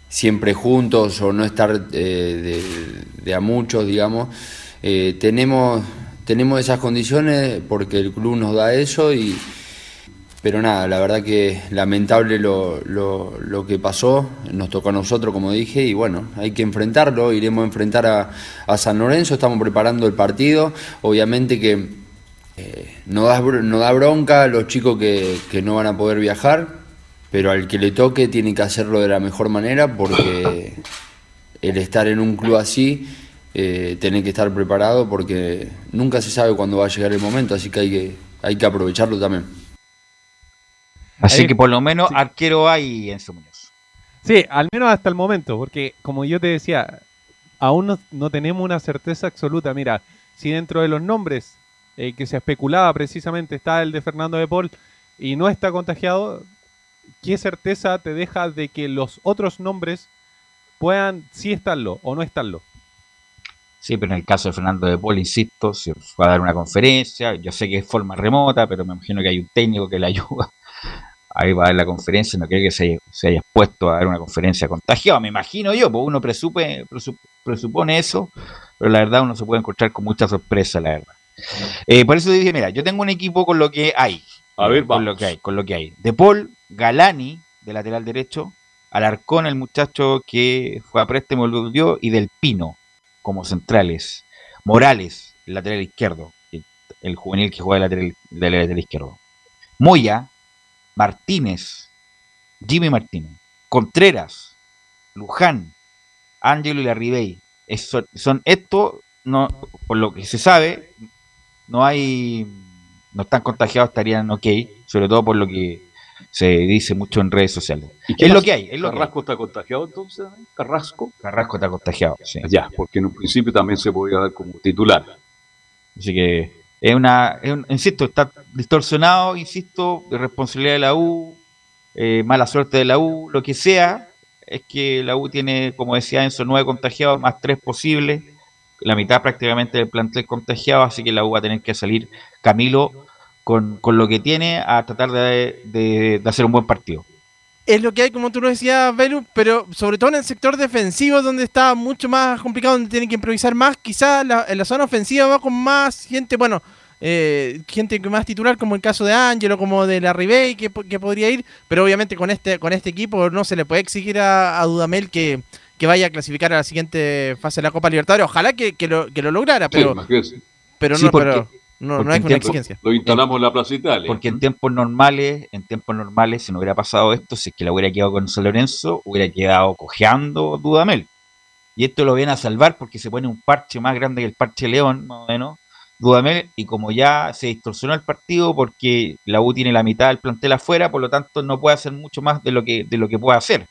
O: siempre juntos o no estar eh, de, a muchos, digamos. Eh, tenemos, tenemos esas condiciones porque el club nos da eso y, pero nada, la verdad que lamentable lo, lo, lo, que pasó, nos tocó a nosotros, como dije, y bueno, hay que enfrentarlo, iremos a enfrentar a, a San Lorenzo, estamos preparando el partido, obviamente que eh, no, da, no da bronca a los chicos que, que no van a poder viajar, pero al que le toque tiene que hacerlo de la mejor manera porque el estar en un club así, eh, tiene que estar preparado porque nunca se sabe cuándo va a llegar el momento, así que hay que, hay que aprovecharlo también.
E: Así
D: Ahí-
E: que por lo menos
D: sí.
E: arquero hay en su Muñoz.
D: Sí, al menos hasta el momento, porque como yo te decía, aún no, no tenemos una certeza absoluta. Mira, si dentro de los nombres eh, que se especulaba precisamente está el de Fernando de Paul y no está contagiado, ¿qué certeza te deja de que los otros nombres puedan sí estarlo o no estarlo?
E: Sí, pero en el caso de Fernando de Paul, insisto, se va a dar una conferencia. Yo sé que es forma remota, pero me imagino que hay un técnico que le ayuda. Ahí va a dar la conferencia. No creo que se haya, expuesto a dar una conferencia contagiado. Me imagino yo, porque uno presupone eso, pero la verdad uno se puede encontrar con mucha sorpresa, la verdad. Eh, por eso dije, mira, yo tengo un equipo con lo que hay.
B: A ver,
E: con
B: vamos.
E: lo que hay, con lo que hay. De Paul, Galani, de lateral derecho, Alarcón, el muchacho que fue a préstamo y volvió, y Del Pino, como centrales. Morales, el lateral izquierdo, el, juvenil que juega de lateral, de lateral izquierdo. Moya, Martínez, Jimmy Martínez, Contreras, Luján, Ángelo y Larribey. Es- son, son estos, no, por lo que se sabe, no hay, no están contagiados, estarían ok, sobre todo por lo que se dice mucho en redes sociales.
B: ¿Y qué
E: Es lo que hay, es lo que hay.
B: ¿Carrasco está contagiado entonces? ¿Carrasco?
E: Carrasco está contagiado, sí.
B: Ya, porque en un principio también se podía dar como titular.
E: Así que es una, es un- insisto, está distorsionado, insisto, de responsabilidad de la U, eh, mala suerte de la U, lo que sea, es que la U tiene, como decía Enzo, nueve contagiados, más tres posibles, la mitad prácticamente del plantel contagiado, así que la U va a tener que salir, Camilo, con, con lo que tiene, a tratar de, de- hacer un buen partido.
L: Es lo que hay, como tú lo decías, Velu, pero sobre todo en el sector defensivo, donde está mucho más complicado, donde tienen que improvisar más. Quizás en la zona ofensiva va con más gente, bueno, eh, gente más titular, como el caso de Ángelo, como de la Ribey, que, que podría ir, pero obviamente con este, con este equipo no se le puede exigir a, a Dudamel que, que vaya a clasificar a la siguiente fase de la Copa Libertadores. Ojalá que, que lo, que lo lograra, pero,
B: Sí,
L: pero
E: Sí,
L: no,
E: porque-
L: pero no, no es una
E: tiempo-
L: exigencia.
B: Lo instalamos en la Plaza Italia.
E: Porque en tiempos normales, en tiempos normales, si no hubiera pasado esto, si es que la hubiera quedado con San Lorenzo, hubiera quedado cojeando Dudamel. Y esto lo viene a salvar porque se pone un parche más grande que el parche León, más o menos, Dudamel, y como ya se distorsionó el partido porque la U tiene la mitad del plantel afuera, por lo tanto no puede hacer mucho más de lo que, de lo que puede hacer.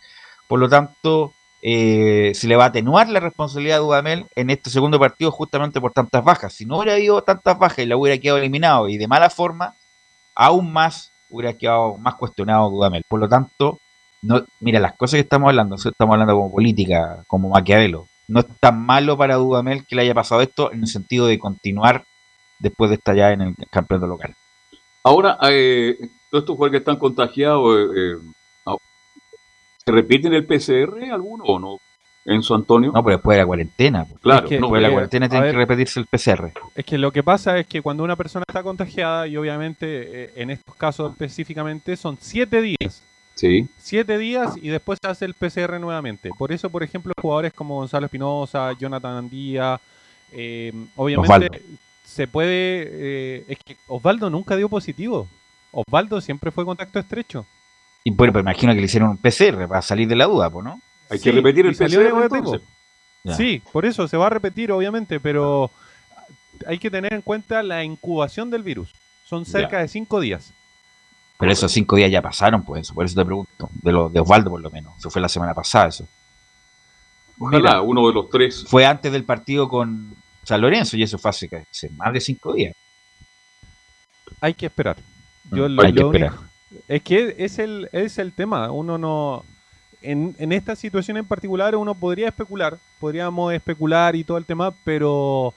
E: Por lo tanto, eh, se le va a atenuar la responsabilidad a Dudamel en este segundo partido justamente por tantas bajas. Si no hubiera habido tantas bajas y la hubiera quedado eliminado y de mala forma, aún más hubiera quedado más cuestionado Dudamel. Por lo tanto, no, mira, las cosas que estamos hablando, estamos hablando como política, como Maquiavelo. No es tan malo para Dudamel que le haya pasado esto en el sentido de continuar después de estar ya en el campeonato local.
B: Ahora, eh, todos estos jugadores que están contagiados, eh, eh, ¿se repiten el PCR alguno o no? Enzo Antonio.
E: No, pero después de la cuarentena. pues.
B: Claro,
D: Es que-
B: no,
E: Después de la
D: eh,
E: cuarentena tiene
D: ver.
E: que repetirse el PCR.
D: Es que lo que pasa es que cuando una persona está contagiada, y obviamente eh, en estos casos específicamente, son siete días.
B: Sí.
D: Siete días y después se hace el PCR nuevamente. Por eso, por ejemplo, jugadores como Gonzalo Espinosa, Jonathan Andía, eh, obviamente
E: Osvaldo.
D: se puede... eh, es que Osvaldo nunca dio positivo. Osvaldo siempre fue contacto estrecho.
E: Y bueno, pero imagino que le hicieron un PCR para salir de la duda, pues, ¿no?
B: Hay
D: Sí,
B: que repetir el PCR.
D: Sí, por eso se va a repetir, obviamente, pero hay que tener en cuenta la incubación del virus. Son cerca de cinco días.
E: Pero esos cinco días ya pasaron, pues, eso, por eso te pregunto. De los de Osvaldo, por lo menos. Eso fue la semana pasada, eso.
B: Ojalá
E: Mira.
B: uno de los tres.
E: Fue antes del partido con San Lorenzo y eso fue hace, hace más de cinco días.
D: Hay que esperar. Yo
E: Mm,
D: lo-
E: hay que
D: lo único-
E: esperar.
D: Es que es el, es el tema. Uno no. En, en esta situación en particular, uno podría especular. Podríamos especular y todo el tema, pero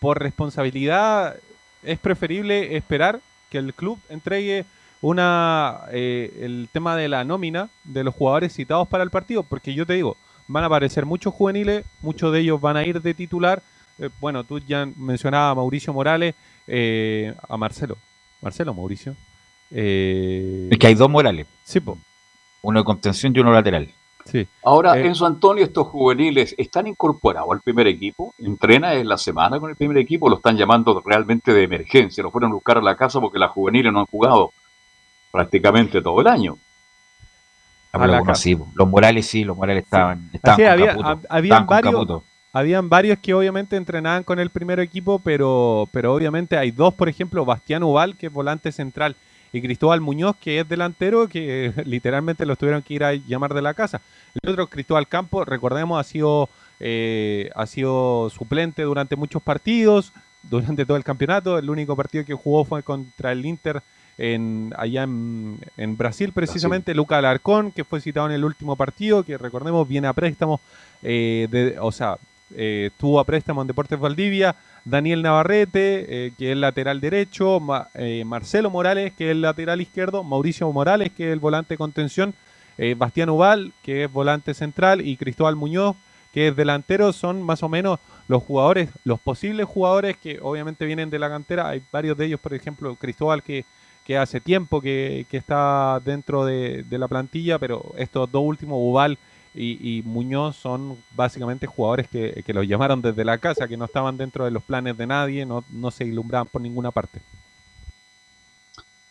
D: por responsabilidad es preferible esperar que el club entregue una eh, el tema de la nómina de los jugadores citados para el partido, porque yo te digo, van a aparecer muchos juveniles, muchos de ellos van a ir de titular. Eh, bueno, tú ya mencionabas a Mauricio Morales, eh, a Marcelo. Marcelo Mauricio. Eh,
E: Es que hay dos Morales.
D: Sí, po.
E: Uno de contención y uno lateral.
D: Sí.
B: Ahora,
D: Eh,
B: Enzo Antonio, estos juveniles están incorporados al primer equipo. Entrena en la semana con el primer equipo. Lo están llamando realmente de emergencia. Lo fueron a buscar a la casa porque las juveniles no han jugado prácticamente todo el año.
E: Ah,
D: A la casa.
E: sí, los Morales sí, los Morales estaban, estaban
D: Así
E: con
D: había,
E: Caputo.
D: hab- habían
E: estaban con
D: varios,
E: Caputo.
D: habían varios que obviamente entrenaban con el primer equipo, pero, pero obviamente hay dos, por ejemplo, Bastián Ubal, que es volante central, y Cristóbal Muñoz, que es delantero, que literalmente los tuvieron que ir a llamar de la casa. El otro, Cristóbal Campo, recordemos, ha sido, eh, ha sido suplente durante muchos partidos, durante todo el campeonato. El único partido que jugó fue contra el Inter en, allá en, en Brasil, precisamente. Luca Alarcón, que fue citado en el último partido, que recordemos viene a préstamo, eh, de- o sea, eh, estuvo a préstamo en Deportes Valdivia. Daniel Navarrete, eh, que es lateral derecho, eh, Marcelo Morales, que es lateral izquierdo, Mauricio Morales, que es el volante contención, Bastián Ubal, que es volante central, y Cristóbal Muñoz, que es delantero, son más o menos los jugadores, los posibles jugadores que obviamente vienen de la cantera. Hay varios de ellos, por ejemplo, Cristóbal, que, que hace tiempo que, que está dentro de, de la plantilla, pero estos dos últimos, Ubal y, y Muñoz, son básicamente jugadores que, que los llamaron desde la casa, que no estaban dentro de los planes de nadie, no, no se ilumbraban por ninguna parte.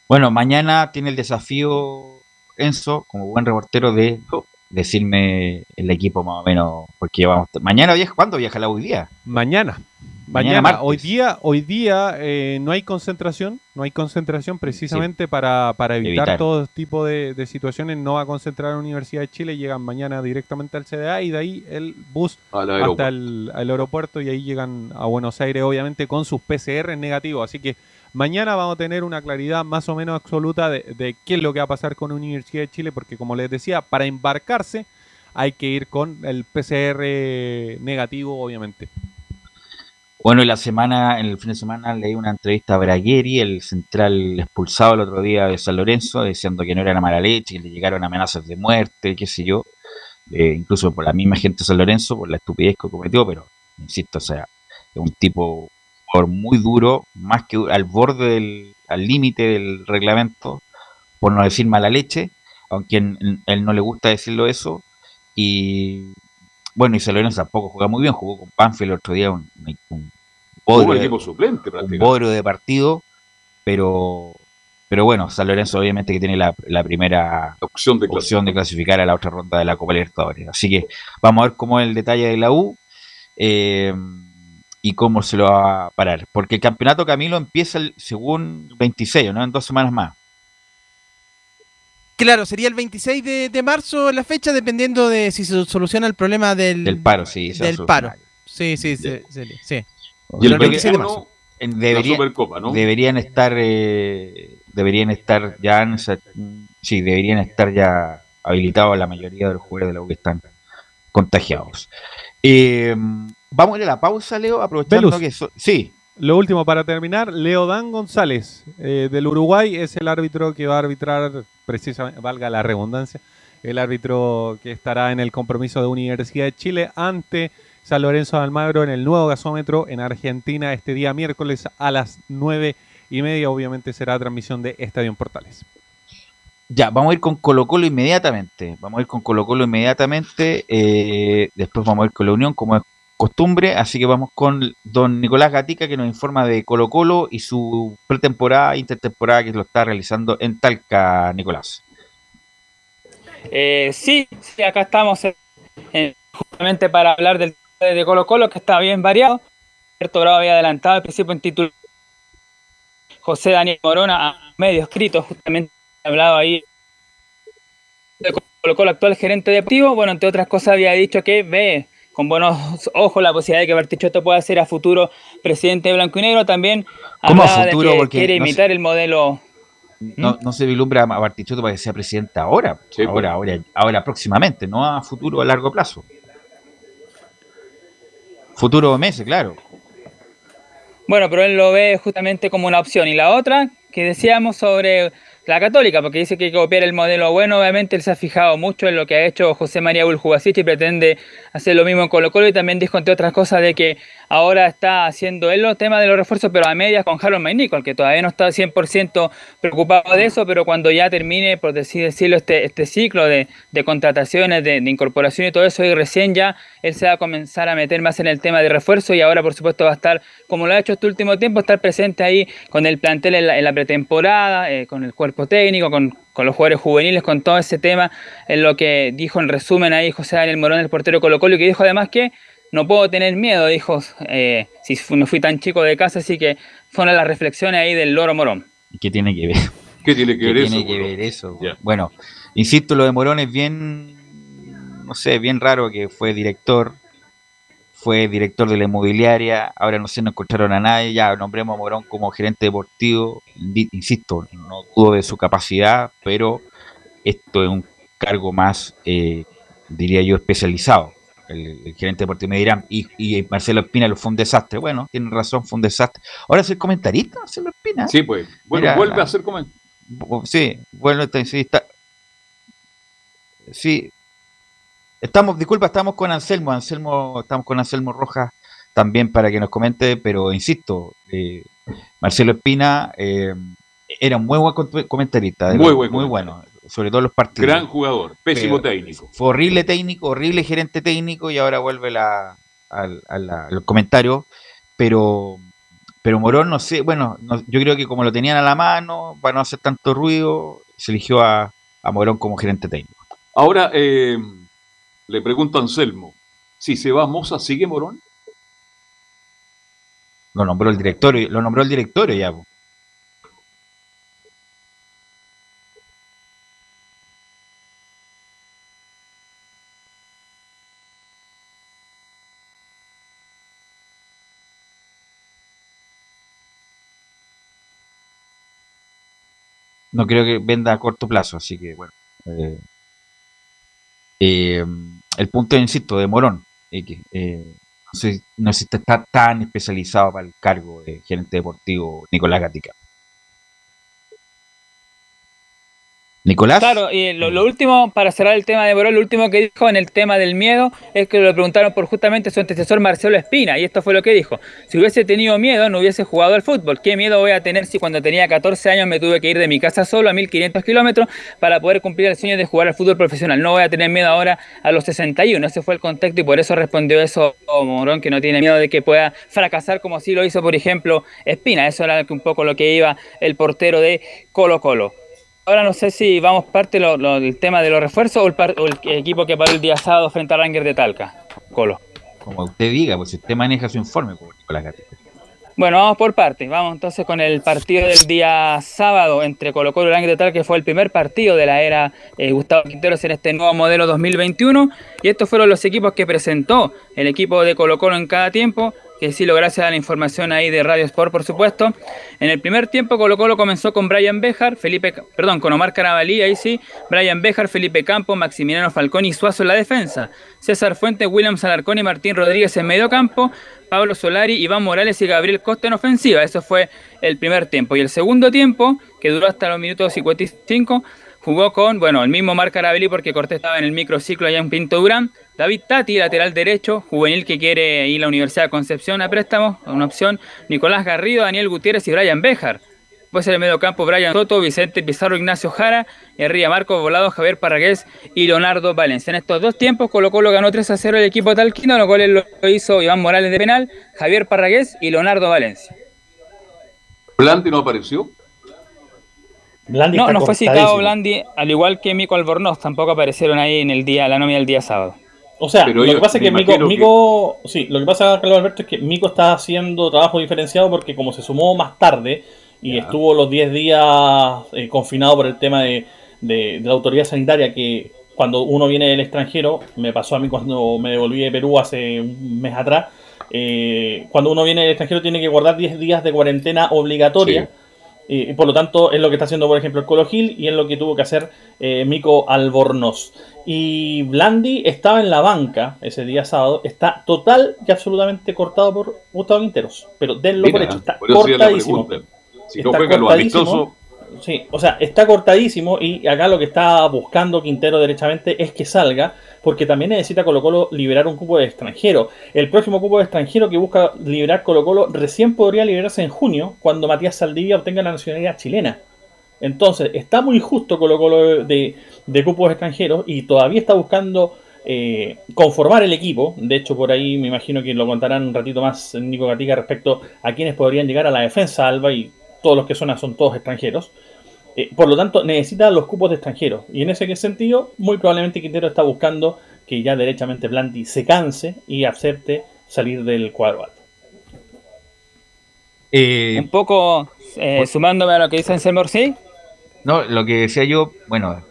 E: Bueno, mañana tiene el desafío Enzo, como buen reportero, de decirme el equipo más o menos, porque vamos, mañana viaja, ¿cuándo viaja la hoy día?
D: Mañana.
E: Mañana
D: hoy día, hoy día eh, no hay concentración, no hay concentración precisamente para, para evitar,
E: Evitar.
D: todo tipo de, de situaciones. No va a concentrar la Universidad de Chile, llegan mañana directamente al CDA y de ahí el bus
B: Al aeropuerto.
D: hasta el, al aeropuerto y ahí llegan a Buenos Aires, obviamente con sus PCR negativos. Así que mañana vamos a tener una claridad más o menos absoluta de, de qué es lo que va a pasar con la Universidad de Chile, porque como les decía, para embarcarse hay que ir con el PCR negativo, obviamente.
E: Bueno, en la semana, en el fin de semana leí una entrevista a Bragueri, el central expulsado el otro día de San Lorenzo, diciendo que no era una mala leche, que le llegaron amenazas de muerte, qué sé yo, eh, incluso por la misma gente de San Lorenzo, por la estupidez que cometió, pero insisto, o sea, es un tipo muy duro, más que al borde del, al límite del reglamento, por no decir mala leche, aunque en- él no le gusta decirlo eso, y bueno, y San Lorenzo tampoco juega muy bien, jugó con Panfield el otro día un, un bodrio
B: un
E: de-
B: equipo suplente
E: un bodrio de partido, pero pero bueno, San Lorenzo obviamente que tiene la, la primera
B: opción de,
E: de clasificar a la otra ronda de la Copa Libertadores. Así que vamos a ver cómo es el detalle de la U eh, y cómo se lo va a parar. Porque el campeonato Camilo empieza el, según 26, ¿no? En dos semanas más.
L: Claro, sería el 26 de, de marzo la fecha, dependiendo de si se soluciona el problema del,
E: Del paro, sí.
L: del paro. Sí, sí, sí. sí, sí.
E: Y el
L: Pero 26 de marzo.
E: en- debería-
B: Supercopa, ¿no?
E: Deberían estar, eh, deberían estar ya, en sí, deberían estar ya habilitados la mayoría de los jugadores de la U que están contagiados. Eh, vamos a ir a la pausa, Leo, aprovechando
D: Velus.
E: que so- sí,
D: Lo último para terminar, Leodán González eh, del Uruguay es el árbitro que va a arbitrar, precisamente, valga la redundancia, el árbitro que estará en el compromiso de Universidad de Chile ante San Lorenzo de Almagro en el nuevo gasómetro en Argentina este día miércoles a las nueve y media. Obviamente será transmisión de Estadio Portales.
E: Ya, vamos a ir con Colo Colo inmediatamente. Vamos a ir con Colo Colo inmediatamente. eh, después vamos a ir con la Unión, como es costumbre. Así que vamos con don Nicolás Gatica, que nos informa de Colo Colo y su pretemporada, intertemporada que lo está realizando en Talca, Nicolás.
C: Eh, sí, sí, acá estamos eh, justamente para hablar del de Colo Colo, que está bien variado. Alberto Bravo había adelantado al principio en título José Daniel Morona a medio escrito, justamente hablado ahí de Colo Colo, actual gerente deportivo. Bueno, entre otras cosas había dicho que ve con buenos ojos la posibilidad de que Bartichotto pueda ser a futuro presidente de Blanco y Negro. También
E: ¿Cómo a
C: de
E: futuro?
C: que
E: Porque
C: quiere
E: no
C: imitar el modelo
E: No, no se vislumbra a Bartichotto para que sea presidente ahora, ahora, ahora, ahora próximamente, no a futuro a largo plazo. Futuro meses, claro.
C: Bueno, pero él lo ve justamente como una opción. Y la otra, que decíamos sobre la católica, porque dice que hay que copiar el modelo bueno, obviamente él se ha fijado mucho en lo que ha hecho José María Buljubasic y pretende hacer lo mismo en Colo Colo y también dijo entre otras cosas de que ahora está haciendo él los temas de los refuerzos, pero a medias con Harold Maynicol, que todavía no está 100% preocupado de eso, pero cuando ya termine, por así decirlo, este, este ciclo de, contrataciones, de, incorporación y todo eso, y recién ya él se va a comenzar a meter más en el tema de refuerzo y ahora por supuesto va a estar, como lo ha hecho este último tiempo, estar presente ahí con el plantel en la, en la pretemporada, eh, con el cuerpo técnico, con, con los jugadores juveniles, con todo ese tema, en lo que dijo en resumen ahí José Daniel Morón, el portero Colo Colo, que dijo además que no puedo tener miedo, dijo, eh, si no fui tan chico de casa, así que fueron las reflexiones ahí del Loro Morón.
E: ¿Y ¿Qué tiene que ver?
B: ¿Qué tiene que ver eso?
E: tiene que
B: Colo?
E: ver eso? Bueno, insisto, lo de Morón es bien, no sé, bien raro que fue director, fue director de la inmobiliaria, ahora no sé, no encontraron a nadie, ya nombremos a Morón como gerente deportivo, insisto, no dudo de su capacidad, pero esto es un cargo más, eh, diría yo, especializado. El, el gerente deportivo me dirán, y, y Marcelo Espina fue un desastre. Bueno, tienen razón, fue un desastre. Ahora es el comentarista, Marcelo Espina.
B: Sí, pues. Bueno,
E: Mira,
B: vuelve a hacer comentario.
E: Bu- Sí, bueno, está- sí, está. Sí. Estamos, disculpa, estamos con Anselmo, Anselmo, estamos con Anselmo Rojas también para que nos comente, pero insisto, eh, Marcelo Espina eh, era un muy buen comentarista,
B: Muy buen
E: muy bueno, sobre todo los partidos.
B: Gran jugador, pésimo
E: Pero
B: técnico.
E: Fue horrible técnico, horrible gerente técnico y ahora vuelve la, al, a la- al comentario, pero pero Morón no sé, bueno, no- yo creo que como lo tenían a la mano, para no hacer tanto ruido, se eligió a, a Morón como gerente técnico.
B: Ahora, eh, le pregunto a Anselmo, si se va Moza, ¿sigue Morón?
E: Lo nombró el directorio, lo nombró el directorio ya. po. No creo que venda a corto plazo, así que bueno. eh, eh, el punto, insisto, de Morón, eh, que, eh, no sé, no si está tan especializado para el cargo de gerente deportivo Nicolás Gatica. Nicolás.
C: Claro, y lo, lo último, para cerrar el tema de Morón, lo último que dijo en el tema del miedo es que le preguntaron por justamente su antecesor Marcelo Espina, y esto fue lo que dijo. Si hubiese tenido miedo, no hubiese jugado al fútbol. ¿Qué miedo voy a tener si cuando tenía 14 años me tuve que ir de mi casa solo a 1500 kilómetros para poder cumplir el sueño de jugar al fútbol profesional? No voy a tener miedo ahora a los 61. Ese fue el contexto y por eso respondió eso Morón, que no tiene miedo de que pueda fracasar como así lo hizo, por ejemplo, Espina. Eso era un poco lo que iba el portero de Colo Colo. Ahora no sé si vamos parte lo, lo- del tema de los refuerzos o el, par- o el equipo que paró el día sábado frente a Ranger de Talca. Colo.
E: Como usted diga, pues usted maneja su informe, pues, Nicolás Gatica.
C: Bueno, vamos por partes. Vamos entonces con el partido del día sábado entre Colo Colo y Ranger de Talca, que fue el primer partido de la era eh, Gustavo Quinteros en este nuevo modelo 2021. Y estos fueron los equipos que presentó el equipo de Colo Colo en cada tiempo. Que sí, lo gracias a la información ahí de Radio Sport, por supuesto. En el primer tiempo, Colo Colo comenzó con Brian Bejar, Felipe, perdón, con Omar Carabalí, ahí sí, Brian Bejar, Felipe Campo, Maximiliano Falcón y Suazo en la defensa. César Fuentes, William Alarcón y Martín Rodríguez en medio campo. Pablo Solari, Iván Morales y Gabriel Costa en ofensiva. Eso fue el primer tiempo. Y el segundo tiempo, que duró hasta los minutos 55, jugó con, bueno, el mismo Marc Carabelli porque Cortés estaba en el microciclo allá en Pinto Durán. David Tati, lateral derecho, juvenil que quiere ir a la Universidad de Concepción a préstamo, una opción. Nicolás Garrido, Daniel Gutiérrez y Brian Bejar. Después en el medio campo, Brian Soto, Vicente Pizarro, Ignacio Jara, y arriba Marco Volado, Javier Parragués y Leonardo Valencia. En estos dos tiempos, Colo Colo ganó 3 a 0 el equipo talquino, lo cual lo hizo Iván Morales de penal, Javier Parragués y Leonardo Valencia.
B: Blandi no apareció.
P: Blandi
C: No, no fue citado. Blandi, al igual que Mico Albornoz, tampoco aparecieron ahí en el día, la nómina del día sábado.
P: O sea,
B: Pero
P: lo
B: yo
P: que pasa es que Mico,
B: que-
P: sí, lo que pasa, Carlos Alberto, es que Mico está haciendo trabajo diferenciado porque como se sumó más tarde y estuvo los 10 días eh, confinado por el tema de, de- de la autoridad sanitaria que cuando uno viene del extranjero, me pasó a mí cuando me devolví de Perú hace un mes atrás, eh, cuando uno viene del extranjero tiene que guardar 10 días de cuarentena obligatoria. Y, y por lo tanto es lo que está haciendo, por ejemplo, el Colo Gil y es lo que tuvo que hacer eh, Mico Albornoz. Y Blandi estaba en la banca ese día sábado, está total y absolutamente cortado por Gustavo Quinteros. Pero denlo por
B: Mira,
P: hecho, está
B: por ya la
P: cortadísimo.
B: Si no
P: Está
B: los
P: cortadísimo.
B: amistosos,
P: Sí, o sea, está cortadísimo y acá lo que está buscando Quintero derechamente es que salga, porque también necesita Colo Colo liberar un cupo de extranjero. El próximo cupo de extranjero que busca liberar Colo Colo recién podría liberarse en junio, cuando Matías Saldivia obtenga la nacionalidad chilena. Entonces, está muy justo Colo Colo de, de cupos extranjeros y todavía está buscando eh, conformar el equipo. De hecho, por ahí me imagino que lo contarán un ratito más Nico Gatica respecto a quienes podrían llegar a la defensa alba y todos los que suenan son todos extranjeros. Eh, por lo tanto, necesita los cupos de extranjeros. Y en ese sentido, muy probablemente Quintero está buscando que ya derechamente Blandi se canse y acepte salir del cuadro alto.
E: Eh,
C: Un poco eh, sumándome a lo que dice Anselmo Orsi,
E: No, lo que decía yo, bueno,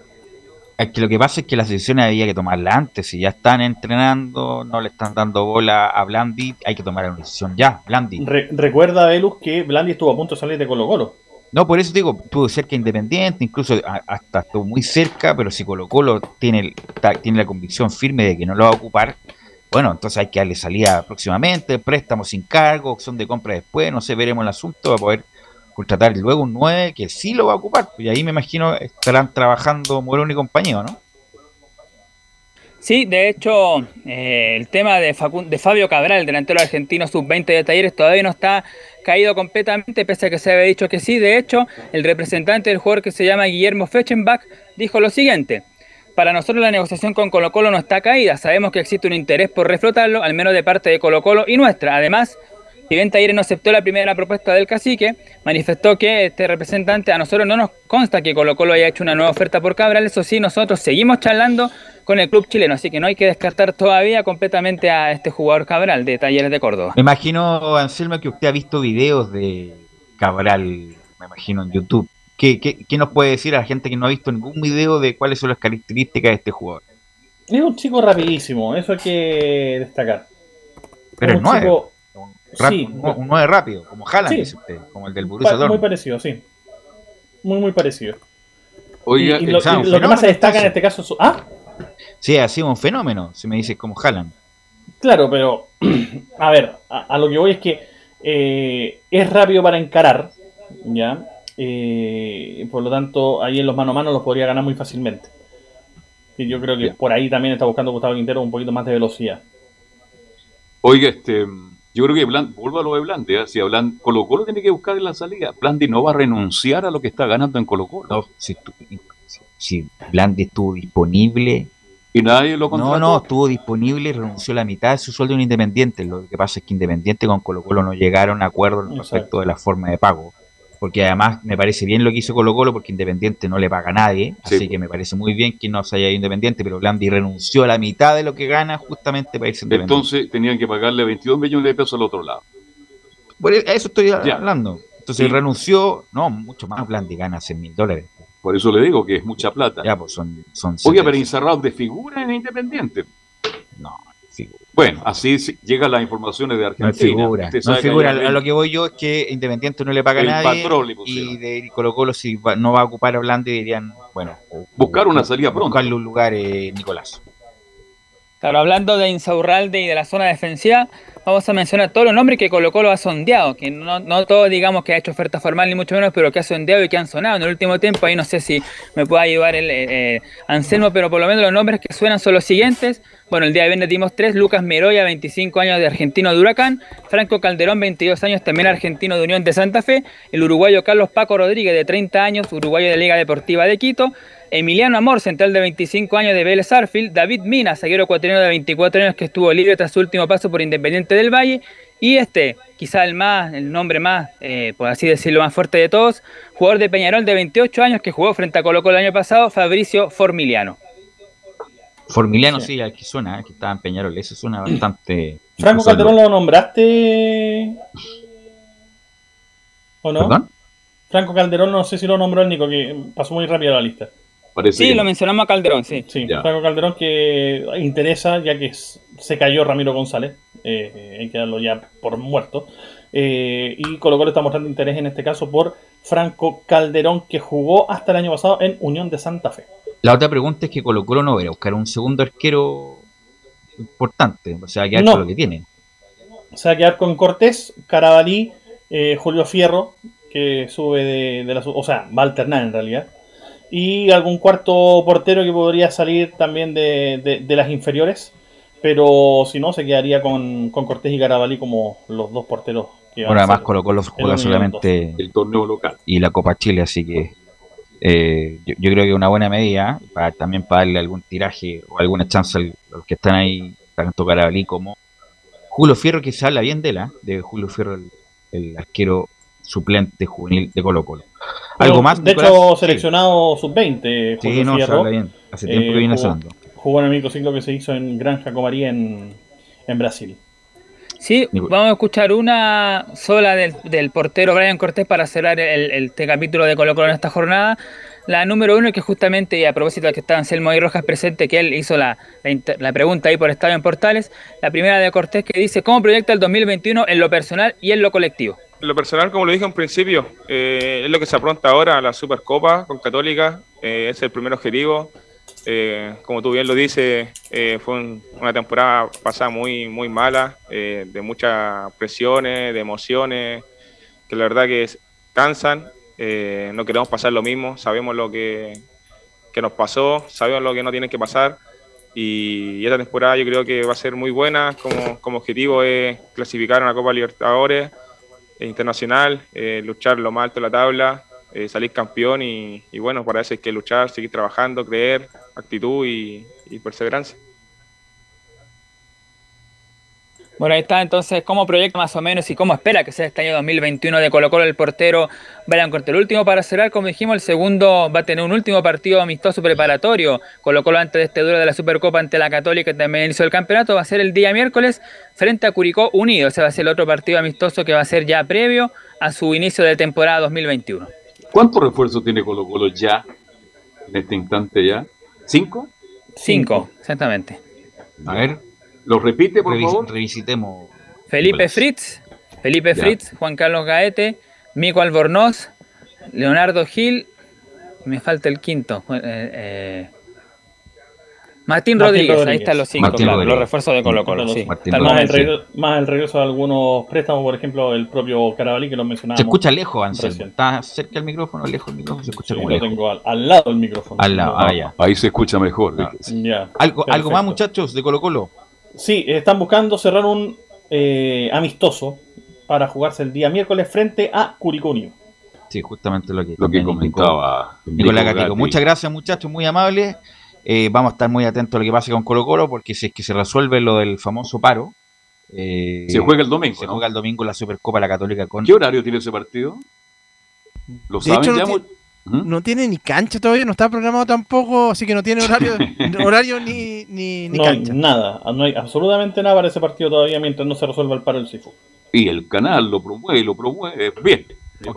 E: es que lo que pasa es que las decisiones había que tomarlas antes. Si ya están entrenando, no le están dando bola a Blandi, hay que tomar una decisión ya, Blandi.
P: Re- recuerda, Velus, que Blandi estuvo a punto de salir de Colo Colo.
E: No, por eso digo, estuvo cerca Independiente, incluso hasta estuvo muy cerca, pero si Colo Colo tiene, tiene la convicción firme de que no lo va a ocupar, bueno, entonces hay que darle salida próximamente, préstamos sin cargo, opción de compra después, no sé, veremos el asunto para poder contratar luego un 9 que sí lo va a ocupar. Y ahí me imagino estarán trabajando Morón y compañía, ¿no?
C: Sí, de hecho, eh, el tema de, Facun- de Fabio Cabral, el delantero argentino sub-20 de Talleres, todavía no está caído completamente, pese a que se había dicho que sí. De hecho, el representante del jugador que se llama Guillermo Fechenbach dijo lo siguiente. Para nosotros la negociación con Colo Colo no está caída. Sabemos que existe un interés por reflotarlo, al menos de parte de Colo Colo y nuestra. Además, si bien Talleres no aceptó la primera propuesta del cacique, manifestó que este representante a nosotros no nos consta que Colo Colo haya hecho una nueva oferta por Cabral. Eso sí, nosotros seguimos charlando con el club chileno, así que no hay que descartar todavía completamente a este jugador Cabral de Talleres de Córdoba.
E: Me imagino, Anselmo, que usted ha visto videos de Cabral, me imagino, en YouTube. ¿Qué, qué, qué nos puede decir a la gente que no ha visto ningún video de cuáles son las características de este jugador?
P: Es un chico rapidísimo, eso hay que destacar.
E: Pero
P: Es
E: es
P: un
E: nueve.
P: chico-
E: Rap-
P: sí,
E: un, un nueve rápido, como Haaland,
P: Sí.
E: usted, como el del Borussia
P: pa- muy parecido, sí. Muy, muy parecido.
B: Oiga,
P: y, y lo,
E: o sea,
P: y
E: un
P: lo que más se destaca en este caso es su- Ah,
E: Sí, ha sido un fenómeno, si me dice como Haaland.
P: Claro, pero a ver, a, a lo que voy es que eh, es rápido para encarar, ¿ya? Eh, por lo tanto, ahí en los mano a mano los podría ganar muy fácilmente. Y yo creo que por ahí también está buscando Gustavo Quintero un poquito más de velocidad.
B: Oiga, este, yo creo que Bland, vuelvo a lo de Blandi, ¿eh? si a Bland- Colo Colo tiene que buscar la salida, Blandi no va a renunciar a lo que está ganando en Colo Colo.
E: No, si, tú- si Blandi estuvo disponible.
B: Y nadie lo
E: No,
B: contrató.
E: no, estuvo disponible y renunció a la mitad de su sueldo en Independiente. Lo que pasa es que Independiente con Colo Colo no llegaron a acuerdo respecto de la forma de pago. Porque además me parece bien lo que hizo Colo Colo porque Independiente no le paga a nadie. Así que me parece muy bien que no se haya ido Independiente, pero Blandi renunció a la mitad de lo que gana justamente para irse Independiente.
B: Entonces tenían que pagarle 22 millones de pesos al otro lado.
E: Por e- eso estoy
B: Ya.
E: hablando. Entonces
B: Sí.
E: renunció, no, mucho más, Blandi gana 100 mil dólares.
B: Por eso le digo que es mucha plata.
E: Ya, pues son, son
B: Oiga, pero Incerrado de figura en Independiente.
E: No.
B: Bueno, así llegan las informaciones de
E: No
B: Argentina.
E: figura. No figura. A lo que voy yo es que Independiente no le paga
B: El
E: a nadie. y de Colo Colo, si va- no va a ocupar a Blandi, dirían, bueno,
B: Buscar una salida pronto.
E: Buscarle un lugar, eh, Nicolás.
C: Hablando de Insaurralde y de la zona defensiva, vamos a mencionar todos los nombres que Colo Colo ha sondeado, que no, no todo digamos que ha hecho oferta formal ni mucho menos, pero que ha sondeado y que han sonado en el último tiempo. Ahí no sé si me puede ayudar el eh, eh, Anselmo, pero por lo menos los nombres que suenan son los siguientes. Bueno, el día de viernes dimos tres, Lucas Meroya, 25 años de Argentino de Huracán, Franco Calderón, 22 años, también argentino de Unión de Santa Fe, el uruguayo Carlos Paco Rodríguez, de 30 años, uruguayo de Liga Deportiva de Quito, Emiliano Amor, central de 25 años de Vélez Arfield, David Mina, zaguero ecuatoriano de 24 años que estuvo libre tras su último paso por Independiente del Valle, y este, quizá el más, el nombre más, eh, por así decirlo, más fuerte de todos, jugador de Peñarol de 28 años que jugó frente a Colo Colo el año pasado, Fabricio Formiliano.
E: Formiliano, sí, aquí suena, que estaba en Peñarol, eso suena bastante.
P: Franco Calderón
E: lo-
P: lo nombraste. ¿O no?
E: ¿Perdón?
P: Franco Calderón, no sé si lo nombró el Nico, que pasó muy rápido la lista.
C: Sí, lo mencionamos a Calderón, sí.
P: Sí, Franco Calderón que interesa, ya que se cayó Ramiro González, eh, eh, hay que darlo ya por muerto. Eh, y Colo Colo está mostrando interés en este caso por Franco Calderón, que jugó hasta el año pasado en Unión de Santa Fe.
E: La otra pregunta es que Colo Colo no va a buscar un segundo arquero importante, o sea, quedar
P: No.
E: con lo que tiene.
P: Se va a quedar con Cortés, Carabalí, eh, Julio Fierro, que sube de, de la... O sea, va a alternar en realidad. Y algún cuarto portero que podría salir también de, de- de las inferiores. Pero si no, se quedaría con, con Cortés y Carabalí como los dos porteros que van
E: Bueno,
P: a
E: además Colo Colo juega solamente
B: el torneo local
E: y la Copa Chile, así que eh, yo, yo creo que es una buena medida ¿eh? para, también para darle algún tiraje o alguna chance al- a los que están ahí, tanto Carabalí como Julio Fierro, que se habla bien de la, de Julio Fierro, el, el arquero suplente juvenil de Colo Colo. ¿Algo más?
P: De
E: Nicolás?
P: hecho, seleccionado sub-20.
E: Sí,
P: Julio
E: no, se
P: Fierro.
E: habla bien. Hace tiempo que viene
P: jugó,
E: sonando.
P: jugó en el microciclo que se hizo en Granja Comaría en, en Brasil.
C: Sí, vamos a escuchar una sola del, del portero Brian Cortés para cerrar el, el- este capítulo de Colo Colo en esta jornada. La número uno, que justamente, y a propósito de que está Anselmo y Rojas presente, que él hizo la, la inter- la pregunta ahí por Estadio en Portales. La primera de Cortés que dice, ¿cómo proyecta el 2021 en lo personal y en lo colectivo?
Q: Lo personal, como lo dije en principio, eh, es lo que se apronta ahora la Supercopa con Católica. eh, es el primer objetivo. Eh, como tú bien lo dices, fue un- una temporada pasada muy, muy mala, de muchas presiones, de emociones, que la verdad que cansan. no queremos pasar lo mismo, sabemos lo que, que nos pasó, sabemos lo que no tiene que pasar. Y, esta temporada yo creo que va a ser muy buena. Como, como objetivo es clasificar a una Copa Libertadores internacional, eh, luchar lo más alto de la tabla, eh, salir campeón y, y bueno, para eso hay que luchar, seguir trabajando, creer, actitud y, y perseverancia.
C: Bueno, ahí está entonces cómo proyecta más o menos y cómo espera que sea este año 2021 de Colo Colo el portero Brian Cortés. El último para cerrar, como dijimos, el segundo va a tener un último partido amistoso preparatorio. Colo Colo antes de este duro de la Supercopa ante la Católica que también inició el campeonato. Va a ser el día miércoles frente a Curicó Unido. Ese va a ser el otro partido amistoso que va a ser ya previo a su inicio de temporada 2021.
B: ¿Cuántos refuerzos tiene Colo Colo ya? En este instante ya. ¿Cinco?
C: Cinco, exactamente.
B: A ver, ¿lo repite, por
E: Revis-
B: favor?
E: Revisitemos.
C: Felipe Fritz, Felipe
B: Ya.
C: Fritz, Juan Carlos Gaete, Mico Albornoz, Leonardo Gil, me falta el quinto. eh, eh, Martín,
P: Martín
C: Rodríguez, ahí están los cinco,
E: Martín
C: claro,
E: Rodríguez.
C: los refuerzos de Colo Colo. Sí.
P: Más el, regreso, más el regreso de algunos préstamos, por ejemplo, el propio Carabalí que lo mencionábamos.
E: Se escucha lejos, Anselmo. ¿Está cerca del micrófono lejos del micrófono? Se escucha
P: Sí,
E: como
P: lo
E: lejos.
P: tengo al, al lado del micrófono.
E: Al lado, ah, ya.
B: Ahí se escucha mejor.
P: Ya,
E: ¿Algo, ¿Algo más, muchachos, de Colo Colo?
P: Sí, están buscando cerrar un eh, amistoso para jugarse el día miércoles frente a Curicó Unido.
E: Sí, justamente lo que,
B: Lo que comentaba
E: Nicolás.
B: Gatti.
E: Muchas gracias, muchachos, muy amables. Eh, vamos a estar muy atentos a lo que pase con Colo Colo, porque si es que se resuelve lo del famoso paro. eh,
B: Se juega el domingo,
E: Se
B: ¿no?
E: juega el domingo la Supercopa La Católica con.
B: ¿Qué horario tiene ese partido? ¿Lo
L: De
B: saben
L: hecho, no
B: ya? mu- ¿Mm?
L: No tiene ni cancha todavía, no está programado tampoco, así que no tiene horario, horario ni, ni, ni
P: no hay
L: cancha.
P: nada, no hay absolutamente nada para ese partido todavía mientras no se resuelva el paro del CIFU.
B: Y el canal lo promueve, lo promueve. Bien.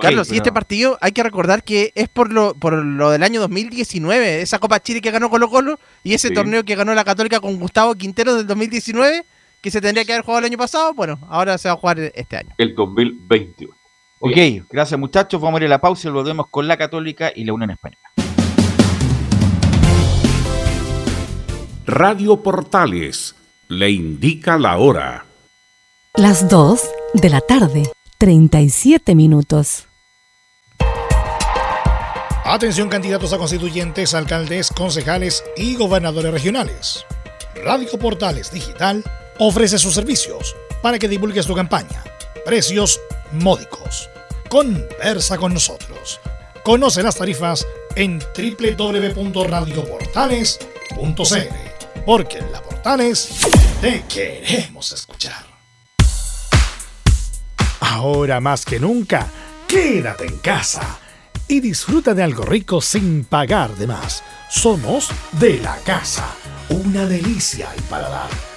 L: Carlos, y este partido hay que recordar que es por lo, por lo del año 2019, esa Copa Chile que ganó Colo Colo y ese
B: Sí.
L: torneo que ganó la Católica con Gustavo Quintero del 2019, que se tendría que haber jugado el año pasado, bueno, ahora se va a jugar este año.
B: El 2021.
E: Ok, gracias muchachos. Vamos a ir a la pausa y volvemos con la Católica y la Unión Española.
M: Radio Portales le indica la hora.
N: Las 2 de la tarde, 37 minutos.
A: Atención candidatos a constituyentes, alcaldes, concejales y gobernadores regionales. Radio Portales Digital ofrece sus servicios para que divulgues tu campaña. Precios módicos. Conversa con nosotros. Conoce las tarifas en www.radioportales.cl. Porque en la Portales te queremos escuchar. Ahora más que nunca, quédate en casa y disfruta de algo rico sin pagar de más. Somos de la casa, una delicia al paladar.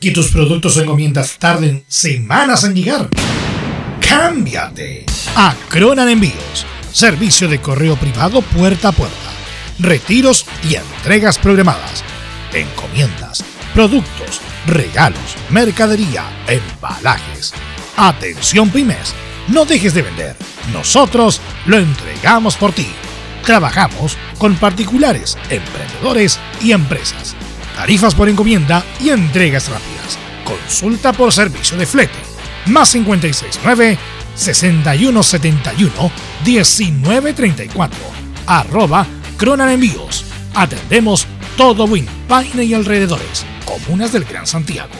A: ¿Que tus productos o encomiendas tarden semanas en llegar? ¡Cámbiate! A Cronan Envíos. Servicio de correo privado puerta a puerta. Retiros y entregas programadas. Encomiendas, productos, regalos, mercadería, embalajes. Atención pymes. No dejes de vender. Nosotros lo entregamos por ti. Trabajamos con particulares, emprendedores y empresas. Tarifas por encomienda y entregas rápidas. Consulta por servicio de flete. Más 569 6171 1934. Arroba Cronan Envíos. Atendemos todo Win, Paine y alrededores. Comunas del Gran Santiago.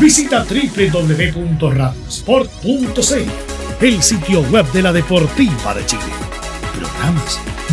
A: Visita www.radiosport.cl, el sitio web de la Deportiva de Chile. Programas,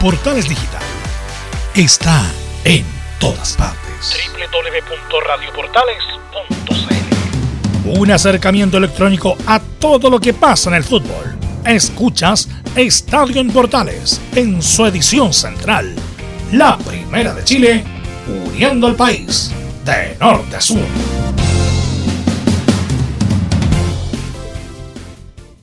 A: Portales Digital está en todas partes. www.radioportales.cl Un acercamiento electrónico a todo lo que pasa en el fútbol. Escuchas Estadio en Portales en su edición central. La primera de Chile, uniendo al país de norte a sur.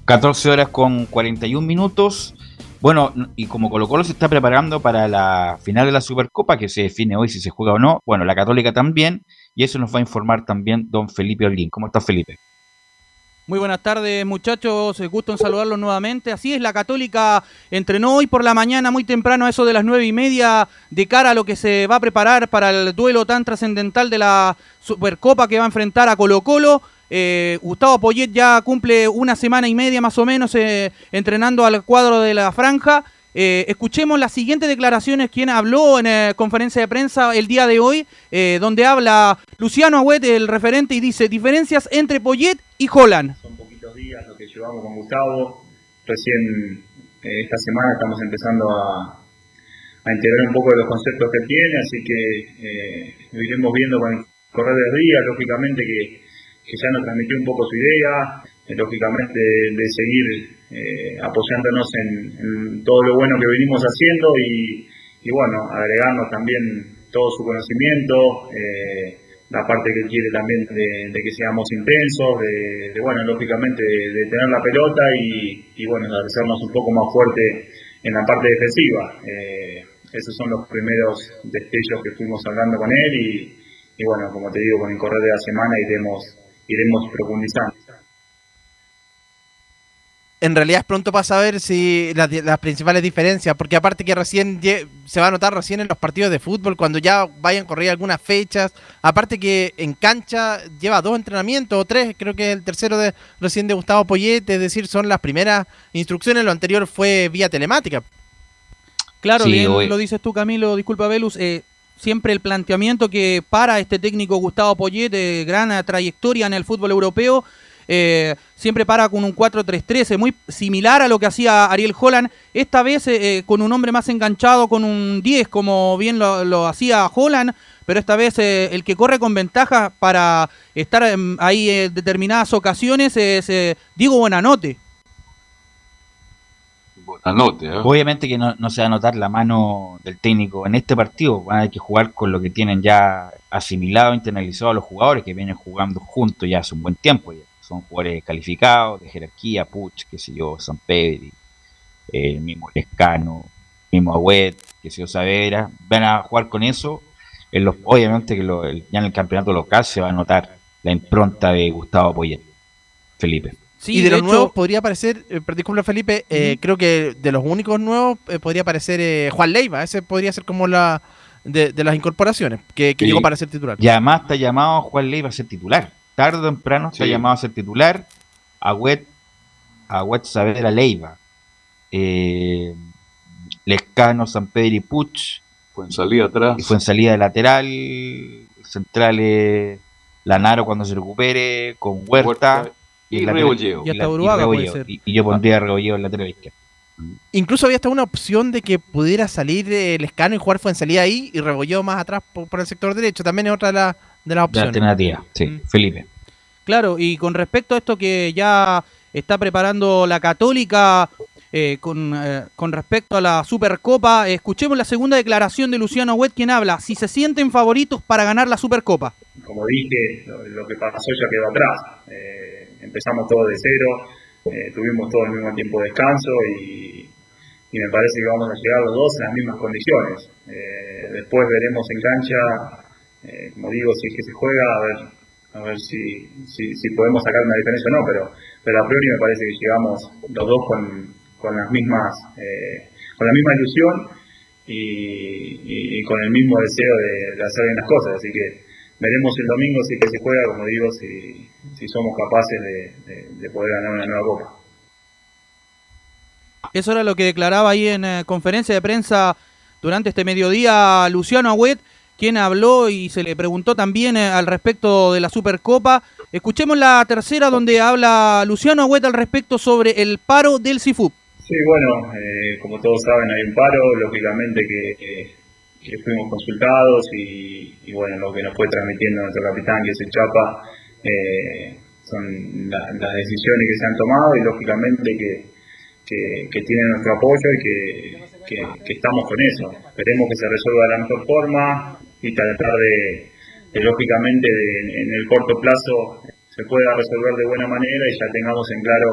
E: 14 horas con 41 minutos. Bueno, y como Colo Colo se está preparando para la final de la Supercopa, que se define hoy si se juega o no, bueno, la Católica también, y eso nos va a informar también don Felipe Olguín. ¿Cómo está Felipe?
F: Muy buenas tardes muchachos, gusto en saludarlos nuevamente. Así es, la Católica entrenó hoy por la mañana muy temprano a eso de las nueve y media de cara a lo que se va a preparar para el duelo tan trascendental de la Supercopa que va a enfrentar a Colo Colo. Eh, Gustavo Poyet ya cumple una semana y media más o menos eh, entrenando al cuadro de la franja. Eh, escuchemos las siguientes declaraciones, quien habló en eh, conferencia de prensa el día de hoy, eh, donde habla Luciano Agüet, el referente, y dice, diferencias entre Poyet y Holland.
R: Son poquitos días lo que llevamos con Gustavo. Recién eh, esta semana estamos empezando a, a integrar un poco de los conceptos que tiene, así que lo iremos viendo con el correr de los días, lógicamente que, que ya nos transmitió un poco su idea, lógicamente de, de seguir eh, apoyándonos en, en todo lo bueno que venimos haciendo y, y bueno, agregarnos también todo su conocimiento, eh, la parte que quiere también de, que seamos intensos, de, de, bueno, lógicamente de, tener la pelota y, y bueno, de hacernos un poco más fuerte en la parte defensiva. Eh, esos son los primeros destellos que fuimos hablando con él y y bueno, como te digo, con el correr de la semana iremos, iremos profundizando.
L: En realidad es pronto para saber si las, principales diferencias, porque aparte que recién se va a notar recién en los partidos de fútbol, cuando ya vayan a correr algunas fechas, aparte que en cancha lleva dos entrenamientos o tres, creo que el tercero de recién de Gustavo Poyet, es decir, son las primeras instrucciones, lo anterior fue vía telemática.
F: Claro,
L: Sí,
F: bien
L: hoy-
F: lo dices tú, Camilo, disculpa, Velus. eh, siempre el planteamiento que para este técnico Gustavo Poyet, de gran eh, trayectoria en el fútbol europeo, eh, siempre para con un 4-3-3, muy similar a lo que hacía Ariel Holland, esta vez eh, eh, con un hombre más enganchado, con un 10, como bien lo, lo hacía Holland, pero esta vez eh, el que corre con ventaja para estar em, ahí en determinadas ocasiones es eh, Diego Buenanote.
B: ¿eh?
E: Obviamente que no, no se va a notar la mano del técnico en este partido. Van a tener que jugar con lo que tienen ya asimilado, internalizado los jugadores que vienen jugando juntos ya hace un buen tiempo. ya. Son jugadores calificados, de jerarquía, Puch, qué sé yo, San Pedri, eh, el mismo Lescano, el mismo Agüet, qué sé yo, Saavedra. Van a jugar con eso. En los, obviamente que lo- el- ya en el campeonato local se va a notar la impronta de Gustavo Poyet, Felipe.
L: y de, los nuevos podría aparecer, eh, disculpa Felipe, eh, creo que de los únicos nuevos eh, podría aparecer eh, Juan Leiva, ese podría ser como la de, de las incorporaciones, que, que
E: Sí.
L: llegó para ser titular.
E: Y además está llamado Juan Leiva a ser titular. Tarde o temprano está
L: Sí.
E: llamado a ser titular. Agüet, Agüet Saavedra Leiva. Eh, Lescano, San Pedro y Puch.
B: Fue en salida atrás.
E: Y fue en salida de lateral. Centrales Lanaro cuando se recupere. Con Huerta.
B: Huerta y
E: lateral-
B: Rebolleo.
L: Y hasta
E: la-
L: Uruaga puede
E: Rebolleo.
L: ser.
E: Y, y yo pondría a Rebolleo en lateral izquierdo.
L: Incluso había hasta una opción de que pudiera salir el escano y jugar fue en salida ahí y rebolló más atrás por, por el sector derecho. También es otra de, la- de las
E: De alternativa. Sí, Felipe.
F: Claro, y con respecto a esto que ya está preparando la Católica eh, con, eh, con respecto a la Supercopa, escuchemos la segunda declaración de Luciano Huet, quien habla, si se sienten favoritos para ganar la Supercopa.
R: como dije, lo, lo que pasó ya quedó atrás. Eh, empezamos todo de cero, eh, tuvimos todo el mismo tiempo de descanso y, y me parece que vamos a llegar los dos en las mismas condiciones. Eh, después veremos en cancha, eh, como digo, si es que se juega, a ver, a ver si, si, podemos sacar una diferencia o no, pero, pero a priori me parece que llegamos los dos con, con las mismas, eh, con la misma ilusión y, con el mismo deseo de, hacer bien las cosas. Así que veremos el domingo si es que se juega, como digo, si, si somos capaces de, de- de poder ganar una nueva copa.
F: Eso era lo que declaraba ahí en eh, conferencia de prensa durante este mediodía Luciano Agüet, quien habló y se le preguntó también eh, al respecto de la Supercopa. Escuchemos la tercera donde habla Luciano Agüet al respecto sobre el paro del CIFUP.
R: Sí, bueno, eh, como todos saben hay un paro, lógicamente que, que- que fuimos consultados y, y bueno, lo que nos fue transmitiendo nuestro capitán, que es el Chapa, eh, son la- las decisiones que se han tomado y lógicamente que, que, que tienen nuestro apoyo y que, que, estamos con eso. Esperemos que se resuelva de la mejor forma y tratar de, de, lógicamente, en el corto plazo se pueda resolver de buena manera y ya tengamos en claro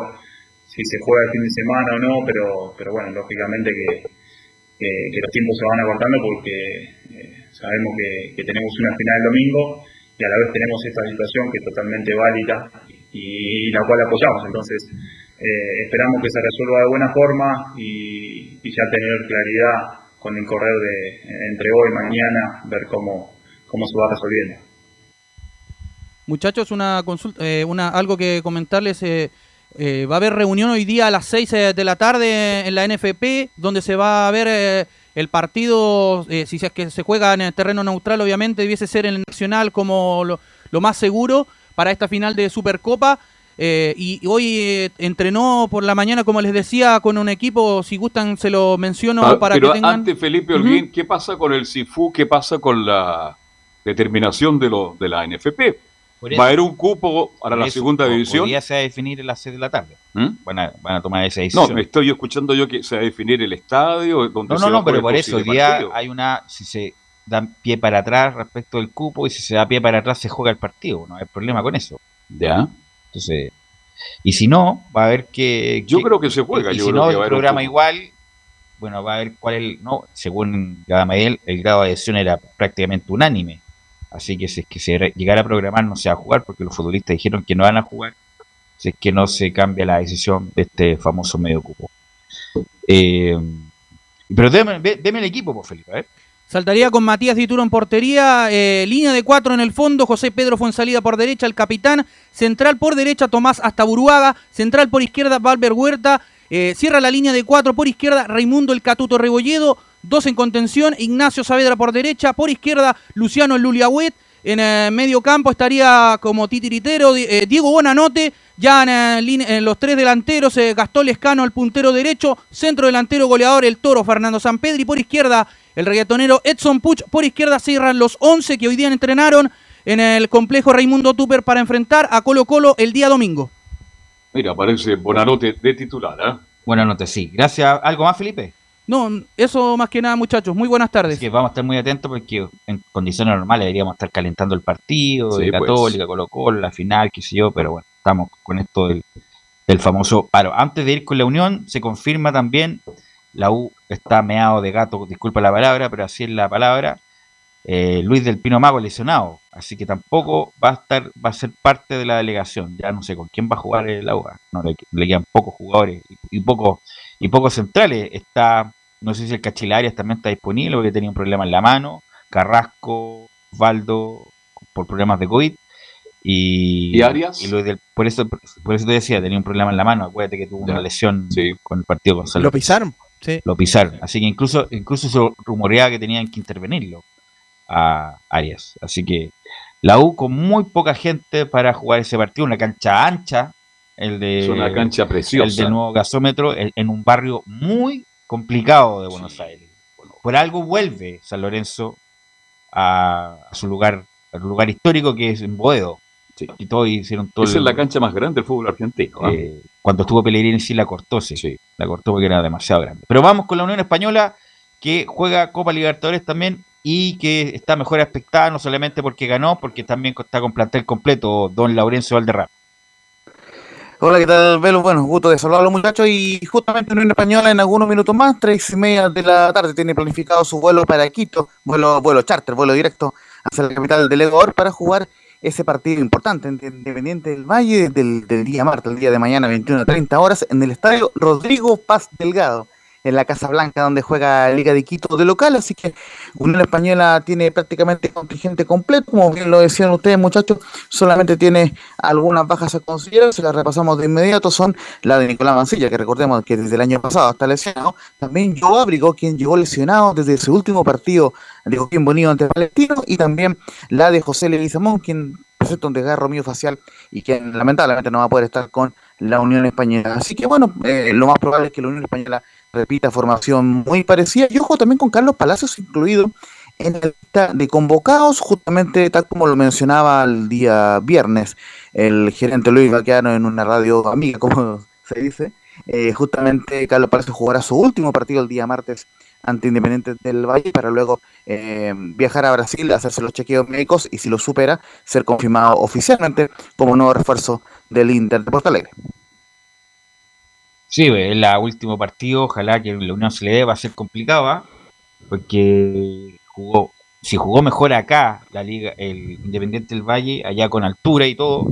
R: si se juega el fin de semana o no, pero, pero bueno, lógicamente que, los tiempos se van acortando porque eh, sabemos que, que tenemos una final el domingo y a la vez tenemos esta situación que es totalmente válida y, la cual apoyamos. Entonces, eh, esperamos que se resuelva de buena forma y, ya tener claridad con el correo de entre hoy y mañana, ver cómo, cómo se va resolviendo.
F: Muchachos, una consulta, eh, una, algo que comentarles. eh, eh, va a haber reunión hoy día a las 6 eh, de la tarde en la NFP, donde se va a ver el partido, si es que se juega en el terreno neutral, obviamente, debiese ser el Nacional como lo más seguro para esta final de Supercopa. Eh, y hoy eh, entrenó por la mañana, como les decía, con un equipo, si gustan se lo menciono
B: Ah,
F: para
B: pero
F: que tengan...
B: antes, Felipe Holguín, ¿qué pasa con el CIFU? ¿Qué pasa con la determinación de, lo, de la NFP?
E: Eso-
B: ¿Va a haber un cupo para la
E: eso,
B: segunda división?
E: Día se va a definir a las 6 de la tarde.
B: ¿Mm?
E: Van, a, van a tomar esa
B: No,
E: decisión.
B: me estoy escuchando yo que se va a definir el estadio. Donde
E: No,
B: se
E: no, no, pero por eso, hoy día
B: partido.
E: hay una, si se da pie para atrás respecto del cupo y si se da pie para atrás se juega el partido, no hay problema con eso.
B: Ya.
E: Entonces, y si no, va a haber que...
B: Yo creo que se juega,
E: Y
B: yo
E: si
B: creo
E: no,
B: que
E: el programa igual, bueno, va a ver cuál es el... No, según Gadamael, el grado de adhesión era prácticamente unánime Así que si es que se llegara a programar no se va a jugar porque los futbolistas dijeron que no van a jugar si es que no se cambia la decisión de este famoso medio cupo. Eh, pero deme, deme el equipo, por Felipe. a ver.
F: Saltaría con Matías Dituro en portería, eh, línea de cuatro en el fondo, José Pedro fue en salida por derecha, el capitán, central por derecha, Tomás hasta Buruaga, central por izquierda, Valver Huerta, eh, cierra la línea de cuatro por izquierda, Raimundo el Catuto Rebolledo, dos en contención, Ignacio Saavedra por derecha, por izquierda, Luciano el Luliagüet, en el medio campo estaría como titiritero eh, Diego Bonanote, ya en, en los tres delanteros, Gastón Lescano el puntero derecho, centro delantero goleador el Toro Fernando Sampedri, por izquierda el reggaetonero Edson Puch por izquierda cierran los 11 que hoy día entrenaron en el complejo Raimundo Tupper para enfrentar a Colo Colo el día domingo.
B: Mira, aparece Bonanote de titular, ¿eh?
E: Buenanote, sí. Gracias. ¿Algo más, Felipe?
F: No, eso más que nada, muchachos. Muy buenas tardes.
E: que vamos a estar muy atentos porque en condiciones normales deberíamos estar calentando el partido, de
B: pues.
E: Católica, Colo Colo, la final, qué sé yo, pero bueno, estamos con esto del, del famoso paro. Antes de ir con la Unión, se confirma también la U está meado de gato, disculpa la palabra, pero así es la palabra. Eh, Luis del Pino Mago lesionado, así que tampoco va a estar, va a ser parte de la delegación. Ya no sé con quién va a jugar el U. No le, quedan pocos jugadores y, pocos y pocos centrales. Está, no sé si el Cachilarias también está disponible porque tenía un problema en la mano. Carrasco, Valdo por problemas de COVID. Y,
B: ¿Y Arias?
E: Y Luis del, por eso por eso te decía, tenía un problema en la mano. Acuérdate que tuvo una lesión con el partido con
L: Lo pisaron.
E: Lo pisaron. Así que incluso, incluso se rumoreaba que tenían que intervenirlo a Arias. Así que la U con muy poca gente para jugar ese partido, una cancha ancha, el de
B: es una cancha preciosa.
E: El del nuevo gasómetro, en un barrio muy complicado de Buenos Aires. por algo vuelve San Lorenzo a, su lugar, al lugar histórico que es en Boedo. Y todo hicieron todo.
B: Esa es la cancha más grande del fútbol argentino. ¿ah?
E: Eh, cuando estuvo Pellegrini sí la cortó, sí. La cortó porque era demasiado grande. Pero vamos con la Unión Española que juega Copa Libertadores también y que está mejor aspectada no solamente porque ganó, porque también está con plantel completo don Laurencio Valderrama.
G: Hola, ¿qué tal, Velo? Bueno, gusto de saludar a los muchachos y justamente Unión Española en algunos minutos más, tres y media de la tarde, tiene planificado su vuelo para Quito, vuelo, vuelo charter, vuelo directo hacia la capital del Ecuador para jugar ese partido importante Independiente del Valle del, día martes, el día de mañana, 21 a 30 horas, en el estadio Rodrigo Paz Delgado, en la Casa Blanca, donde juega Liga de Quito de local. Así que Unión Española tiene prácticamente contingente completo, como bien lo decían ustedes, muchachos, solamente tiene algunas bajas a considerar. Se las repasamos de inmediato: son la de Nicolás Mancilla, que recordemos que desde el año pasado está lesionado. También Joe Abrigo, quien llegó lesionado desde su último partido de Joaquín Bonito ante Palestino, y también la de José Leguizamón, quien presenta un desgarro facial y quien lamentablemente no va a poder estar con la Unión Española. Así que bueno, eh, lo más probable es que la Unión Española repita formación muy parecida y ojo también con Carlos Palacios incluido en la lista de convocados, justamente tal como lo mencionaba el día viernes el gerente Luis Vaqueano en una radio amiga, como se dice. Eh, justamente Carlos Palacios jugará su último partido el día martes ante Independiente del Valle para luego eh, viajar a Brasil, hacerse los chequeos médicos y si lo supera, ser confirmado oficialmente como nuevo refuerzo del Inter de Porto Alegre.
E: Sí, el último partido, ojalá que la Unión se le dé, va a ser complicado, ¿ah? porque jugó, si jugó mejor acá la liga, el Independiente del Valle, allá con altura y todo,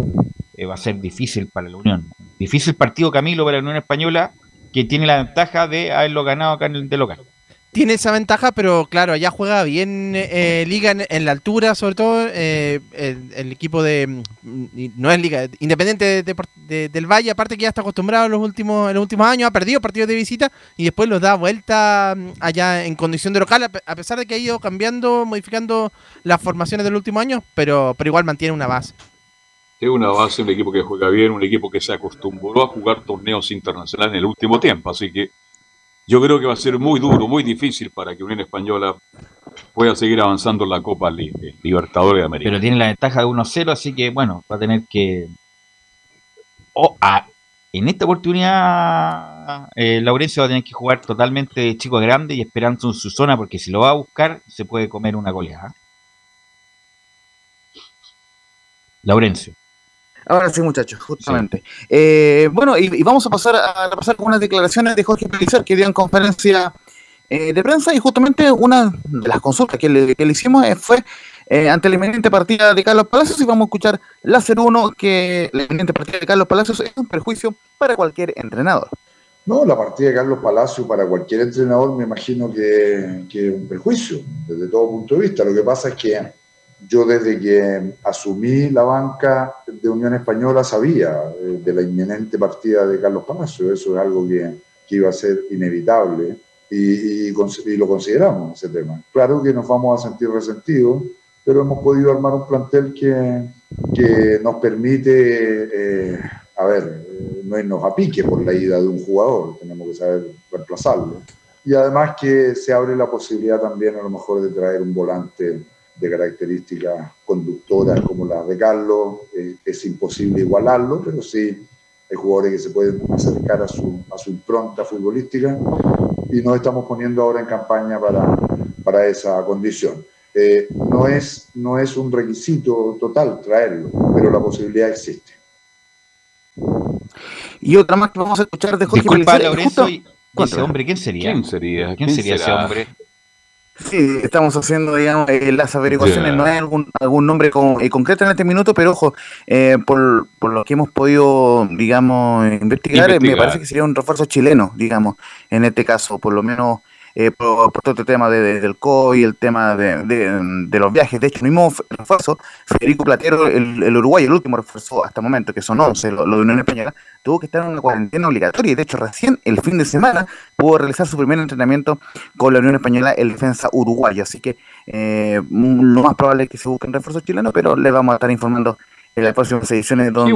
E: eh, va a ser difícil para la Unión. Difícil partido Camilo para la Unión Española, que tiene la ventaja de haberlo ganado acá en el de local
L: tiene esa ventaja, pero claro, allá juega bien eh, Liga en, la altura, sobre todo eh, el, equipo de. Mm, no es Liga, Independiente del Valle, aparte que ya está acostumbrado en los últimos, en los últimos años, ha perdido partidos de visita y después los da vuelta mm, allá en condición de local, a pesar de que ha ido cambiando, modificando las formaciones del último año, pero, pero igual mantiene una base.
B: Es una base, un equipo que juega bien, un equipo que se acostumbró a jugar torneos internacionales en el último tiempo, así que yo creo que va a ser muy duro, muy difícil para que Unión Española pueda seguir avanzando en la Copa Libertadores de América.
E: Pero tiene la ventaja de 1-0, así que bueno, va a tener que... en esta oportunidad, eh, Laurencio va a tener que jugar totalmente de chico grande y esperando en su zona, porque si lo va a buscar, se puede comer una goleada. Laurencio.
G: Ahora sí, muchachos, justamente. Eh, bueno, y, vamos a pasar a repasar algunas declaraciones de Jorge Pelizar que dio en conferencia eh, de prensa y justamente una de las consultas que le, hicimos eh, fue eh, ante la inminente partida de Carlos Palacios y vamos a escuchar la 0-1 que la inminente partida de Carlos Palacios es un perjuicio para cualquier entrenador.
S: No, la partida de Carlos Palacio para cualquier entrenador me imagino que, que es un perjuicio desde todo punto de vista. Lo que pasa es que yo desde que asumí la banca de Unión Española sabía eh, de la inminente partida de Carlos Palacio. Eso es algo que, que iba a ser inevitable y, lo consideramos ese tema. Claro que nos vamos a sentir resentidos, pero hemos podido armar un plantel que, que nos permite, eh, a ver, eh, no irnos a pique por la ida de un jugador, tenemos que saber reemplazarlo. Y además que se abre la posibilidad también a lo mejor de traer un volante de características conductoras como las de Carlos. Eh, es imposible igualarlo, pero sí hay jugadores que se pueden acercar a su, a su impronta futbolística y nos estamos poniendo ahora en campaña para, para esa condición. Eh, no, es, no es un requisito total traerlo, pero la posibilidad existe.
G: Y otra más que vamos a escuchar de Jorge
E: Disculpa,
G: Pellicer,
E: Lorenzo, y, ese hombre, ¿quién sería?
B: ¿Quién sería?
E: ¿Quién sería ese
B: será?
E: hombre?
G: Sí, estamos haciendo, digamos, eh, las averiguaciones. No hay algún, algún nombre con- eh, concreto en este minuto, pero ojo, eh, por, por lo que hemos podido, digamos, investigar, eh, me parece que sería un refuerzo chileno, digamos, en este caso, por lo menos eh, por, por todo este tema de, de- del COVID, el tema de, los viajes. De hecho, el mismo refuerzo, Federico Platero, el, el uruguayo, el último refuerzo hasta el momento, que son 11, lo, lo de Unión Española, tuvo que estar en una cuarentena obligatoria. Y de hecho, recién el fin de semana pudo realizar su primer entrenamiento con la Unión Española, el defensa uruguayo. Así que eh, lo más probable es que se busquen refuerzos chilenos, pero les vamos a estar informando en las próximas ediciones donde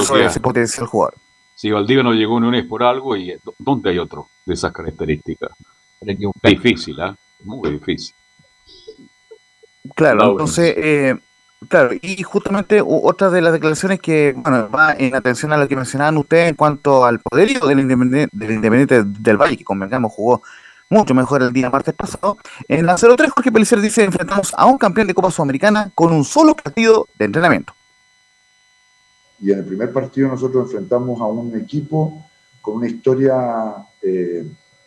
G: sobre ese potencial jugador.
B: Si Valdivia no llegó a Uniones por algo, ¿y dónde hay otro de esas características? Difícil, ¿ah? Muy difícil.
G: Claro, entonces, eh, claro, y justamente otra de las declaraciones que, bueno, va en atención a lo que mencionaban ustedes en cuanto al poderío del Independiente del, Independiente del Valle, que convengamos jugó mucho mejor el día martes pasado. En la 03, Jorge Pelicer dice, enfrentamos a un campeón de Copa Sudamericana con un solo partido de entrenamiento.
S: Y en el primer partido nosotros enfrentamos a un equipo con una historia eh,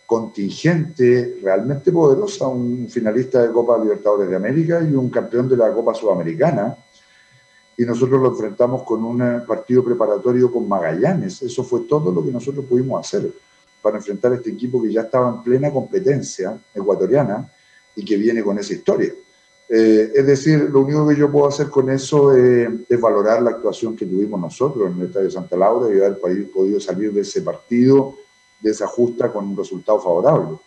S: contingente realmente poderosa, un finalista de Copa Libertadores de América y un campeón de la Copa Sudamericana. Y nosotros lo enfrentamos con un partido preparatorio con Magallanes. Eso fue todo lo que nosotros pudimos hacer para enfrentar a este equipo que ya estaba en plena competencia ecuatoriana y que viene con esa historia. Eh, es decir, lo único que yo puedo hacer con eso eh, es valorar la actuación que tuvimos nosotros en el Estadio Santa Laura y haber podi- podido salir de ese partido, de esa justa, con un resultado favorable.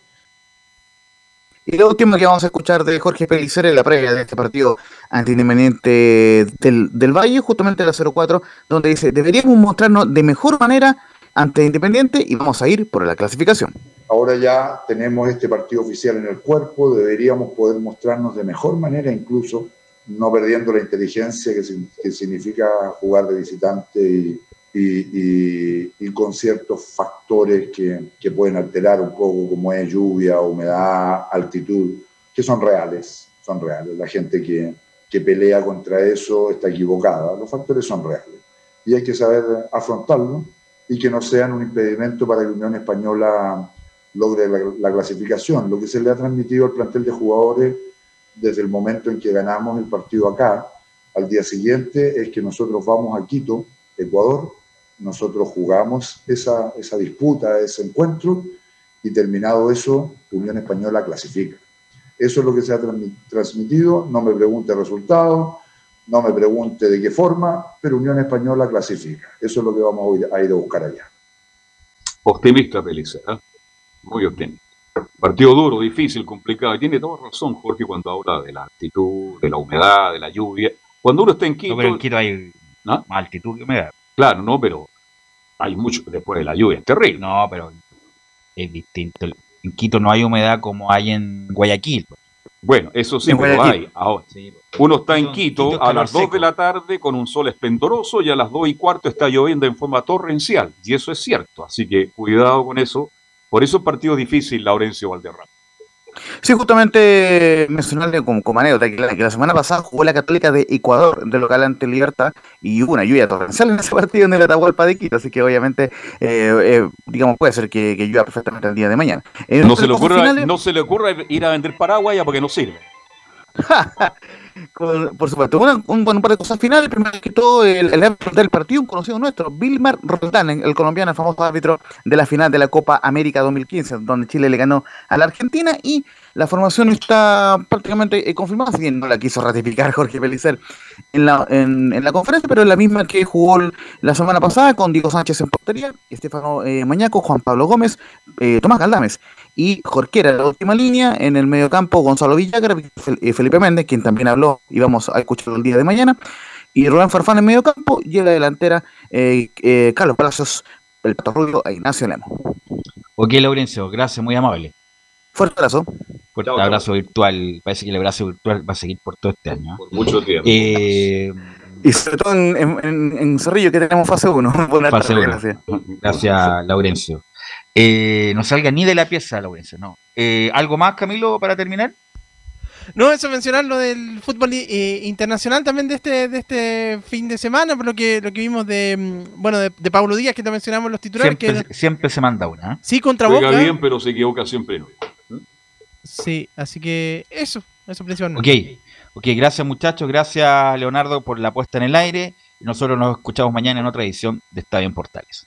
G: Y lo último que vamos a escuchar de Jorge Pellicer en la previa de este partido anti-independiente del, del Valle, justamente la 04, donde dice, deberíamos mostrarnos de mejor manera ante Independiente y vamos a ir por la clasificación.
S: Ahora ya tenemos este partido oficial en el cuerpo, deberíamos poder mostrarnos de mejor manera incluso, no perdiendo la inteligencia que, que significa jugar de visitante y, y- y- y con ciertos factores que, que pueden alterar un poco, como es lluvia, humedad, altitud, que son reales, son reales. La gente que, que pelea contra eso está equivocada, los factores son reales y hay que saber afrontarlo y que no sean un impedimento para que Unión Española logre la, la clasificación. Lo que se le ha transmitido al plantel de jugadores desde el momento en que ganamos el partido acá al día siguiente es que nosotros vamos a Quito, Ecuador, nosotros jugamos esa, esa disputa, ese encuentro y terminado eso, Unión Española clasifica. Eso es lo que se ha transmi- transmitido, no me pregunte resultados, no me pregunte de qué forma, pero Unión Española clasifica. Eso es lo que vamos a ir a, ir a buscar allá.
B: Optimista, Pellicer, ¿ah? Muy optimista. Partido duro, difícil, complicado. Y Tiene toda razón, Jorge, cuando habla de la altitud, de la humedad, de la lluvia. Cuando uno está en Quito.
E: No, pero en Quito hay
B: ¿no?
E: más altitud que humedad.
B: Claro, no, pero hay mucho después de la lluvia, es terrible.
E: No, pero es distinto. En Quito no hay humedad como hay en Guayaquil.
B: Bueno, eso sí,
E: Guayaquil.
B: hay. Ahora, uno está en
E: Quito
B: a las 2
E: seco.
B: de la tarde con un sol esplendoroso y a las 2 y cuarto está lloviendo en forma torrencial. Y eso es cierto. Así que cuidado con eso. Por eso es partido difícil, Laurencio Valderrama.
G: Sí, justamente mencionarle como, como anécdota que la, que la semana pasada jugó la Católica de Ecuador de local ante Libertad y hubo una lluvia torrencial en ese partido en el Atahualpa de Quito, así que obviamente, eh, eh, digamos, puede ser que, que llueva perfectamente el día de mañana.
B: No se, le ocurra,
G: finales-
B: no se le ocurra ir a vender paraguas ya porque no sirve.
G: Con- por supuesto. Un, un par de cosas finales. Primero que todo, el, el árbitro del partido, un conocido nuestro, Vilmar Roldán, el colombiano, el famoso árbitro de la final de la Copa América 2015, donde Chile le ganó a la Argentina y la formación está prácticamente eh, confirmada, si bien no la quiso ratificar Jorge Pelicer en la, en, en la conferencia, pero es la misma que jugó la semana pasada con Diego Sánchez en portería, Estefano eh, Mañaco, Juan Pablo Gómez, eh, Tomás Galdames y Jorquera en la última línea, en el mediocampo Gonzalo Villagra, eh, Felipe Méndez, quien también habló y vamos a escucharlo el día de mañana, y Rubén Farfán en mediocampo y en la delantera eh, eh, Carlos Palacios, el Pato Rubio e Ignacio Lemo.
E: Ok, Laurencio, gracias, muy amable.
G: Fuerte abrazo.
E: Fuerte abrazo virtual. Parece que el abrazo virtual va a seguir por todo este año. ¿eh?
B: Por mucho tiempo.
E: Eh,
G: Y sobre todo en, en, en- Cerrillo que tenemos fase 1. Buenas
E: Fase
G: tardes,
E: uno.
G: gracias.
E: Gracias, Laurencio. Eh, no salga ni de la pieza, Laurencio, no. Eh, ¿Algo más, Camilo, para terminar?
L: No, eso mencionar lo del fútbol eh, internacional también de este de este fin de semana, por lo que lo que vimos de mm, bueno de, de Pablo Díaz que te mencionamos los titulares
E: Siempre,
L: que
E: siempre se manda una. ¿eh?
L: sí contra
B: Juega
L: Boca.
B: bien, pero se equivoca siempre. ¿no?
L: Sí, así que eso, eso principalmente.
E: Ok, ok, gracias muchachos, gracias Leonardo por la puesta en el aire. Y nosotros nos escuchamos mañana en otra edición de Estadio en Portales.